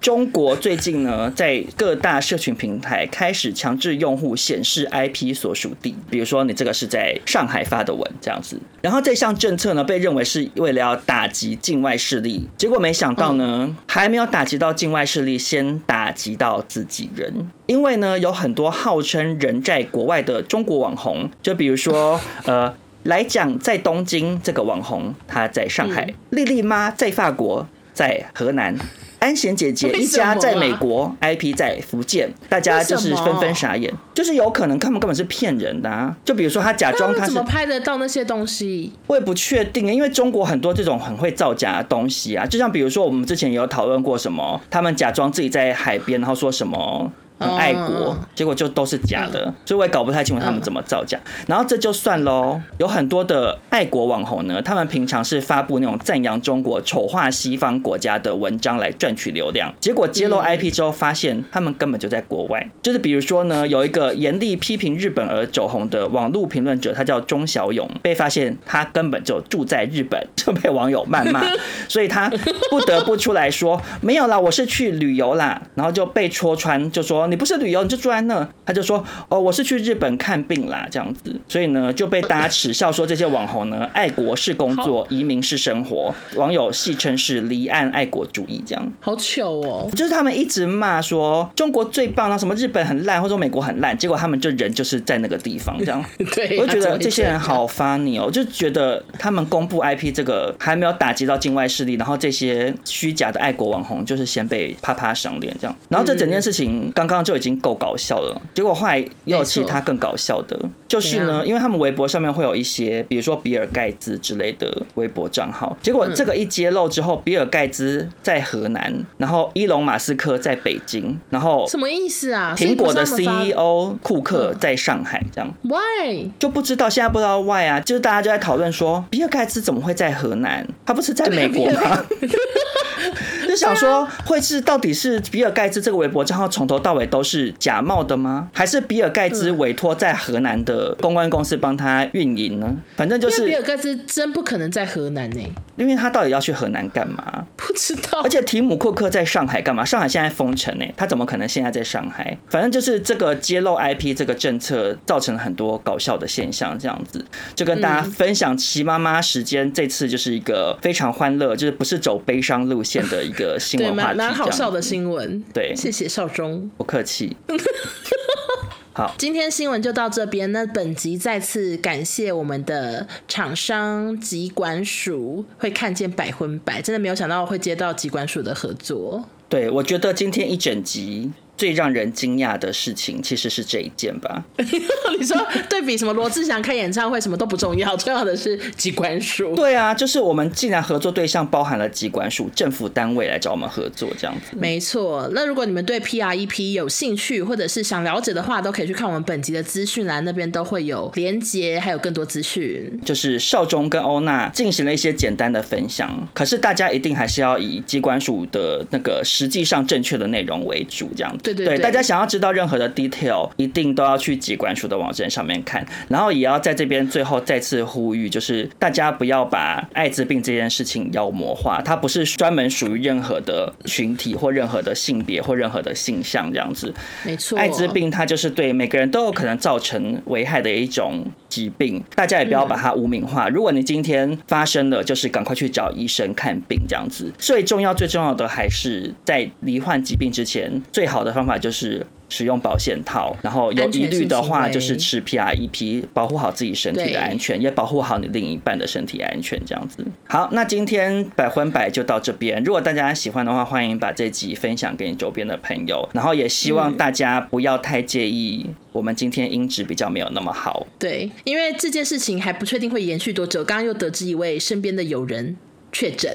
中国最近呢，在各大社群平台开始强制用户显示 IP 所属地，比如说你这个是在上海发的文这样子。然后这项政策呢，被认为是为了要打击境外势力，结果没想到呢，还没有打击到境外势力，先打击到自己人。因为呢，有很多号称人在国外的中国网红，就比如说 呃，来讲在东京这个网红，他在上海；丽丽妈在法国，在河南。安贤姐姐一家在美国，IP 在福建，大家就是纷纷傻眼，就是有可能他们根本是骗人的啊！就比如说他假装他是，怎么拍得到那些东西？我也不确定，因为中国很多这种很会造假的东西啊，就像比如说我们之前有讨论过什么，他们假装自己在海边，然后说什么。很爱国，结果就都是假的，所以我也搞不太清楚他们怎么造假。然后这就算喽，有很多的爱国网红呢，他们平常是发布那种赞扬中国、丑化西方国家的文章来赚取流量，结果揭露 IP 之后，发现他们根本就在国外。就是比如说呢，有一个严厉批评日本而走红的网络评论者，他叫钟小勇，被发现他根本就住在日本，就被网友谩骂，所以他不得不出来说没有啦，我是去旅游啦，然后就被戳穿，就说。你不是旅游，你就住在那。他就说：“哦，我是去日本看病啦，这样子。”所以呢，就被大家耻笑说这些网红呢，爱国是工作，移民是生活。网友戏称是离岸爱国主义，这样。好糗哦！就是他们一直骂说中国最棒啊，什么日本很烂，或者说美国很烂，结果他们就人就是在那个地方，这样。对，我就觉得这些人好 funny 哦，我就觉得他们公布 IP 这个还没有打击到境外势力，然后这些虚假的爱国网红就是先被啪啪赏脸这样。然后这整件事情刚刚。就已经够搞笑了，结果后来又有其他更搞笑的，就是呢，因为他们微博上面会有一些，比如说比尔盖茨之类的微博账号，结果这个一揭露之后，比尔盖茨在河南，然后伊隆马斯克在北京，然后什么意思啊？苹果的 CEO 库克在上海，这样 Why 就不知道，现在不知道 Why 啊？就是大家就在讨论说，比尔盖茨怎么会在河南？他不是在美国吗？就想说，会是到底是比尔盖茨这个微博账号从头到尾都是假冒的吗？还是比尔盖茨委托在河南的公关公司帮他运营呢？反正就是比尔盖茨真不可能在河南呢、欸，因为他到底要去河南干嘛？不知道。而且提姆库克在上海干嘛？上海现在封城呢，他怎么可能现在在上海？反正就是这个揭露 IP 这个政策造成了很多搞笑的现象，这样子就跟大家分享。齐妈妈时间这次就是一个非常欢乐，就是不是走悲伤路线的一个。新闻话题，蛮好笑的新闻。对，谢谢少中，不客气。好，今天新闻就到这边。那本集再次感谢我们的厂商疾管署，会看见百分百，真的没有想到会接到疾管署的合作。对，我觉得今天一整集。最让人惊讶的事情其实是这一件吧？你说对比什么罗志祥开演唱会什么都不重要，重要的是机关署。对啊，就是我们既然合作对象包含了机关署政府单位来找我们合作这样子。没错，那如果你们对 PREP 有兴趣或者是想了解的话，都可以去看我们本集的资讯栏，那边都会有连接，还有更多资讯。就是少中跟欧娜进行了一些简单的分享，可是大家一定还是要以机关署的那个实际上正确的内容为主，这样子。对对对，大家想要知道任何的 detail，一定都要去疾管署的网站上面看。然后也要在这边最后再次呼吁，就是大家不要把艾滋病这件事情妖魔化，它不是专门属于任何的群体或任何的性别或任何的性向这样子。没错，艾滋病它就是对每个人都有可能造成危害的一种疾病，大家也不要把它污名化。如果你今天发生了，就是赶快去找医生看病这样子。最重要最重要的还是在罹患疾病之前，最好的方法就是。使用保险套，然后有疑虑的话就是吃 PREP，保护好自己身体的安全，也保护好你另一半的身体安全，这样子。好，那今天百分百就到这边。如果大家喜欢的话，欢迎把这集分享给你周边的朋友，然后也希望大家不要太介意我们今天音质比较没有那么好。对，因为这件事情还不确定会延续多久。刚刚又得知一位身边的友人确诊。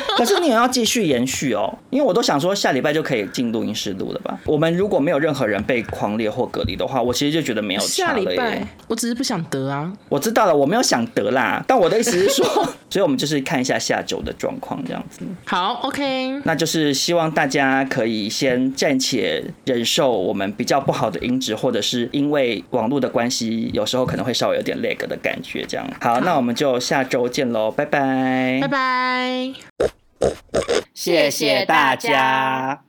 可是你也要继续延续哦，因为我都想说下礼拜就可以进录音室录了吧。我们如果没有任何人被狂烈或隔离的话，我其实就觉得没有差了耶。下礼拜，我只是不想得啊。我知道了，我没有想得啦。但我的意思是说，所以我们就是看一下下周的状况这样子。好，OK。那就是希望大家可以先暂且忍受我们比较不好的音质，或者是因为网络的关系，有时候可能会稍微有点 lag 的感觉。这样好，好，那我们就下周见喽，拜拜，拜拜。谢谢大家。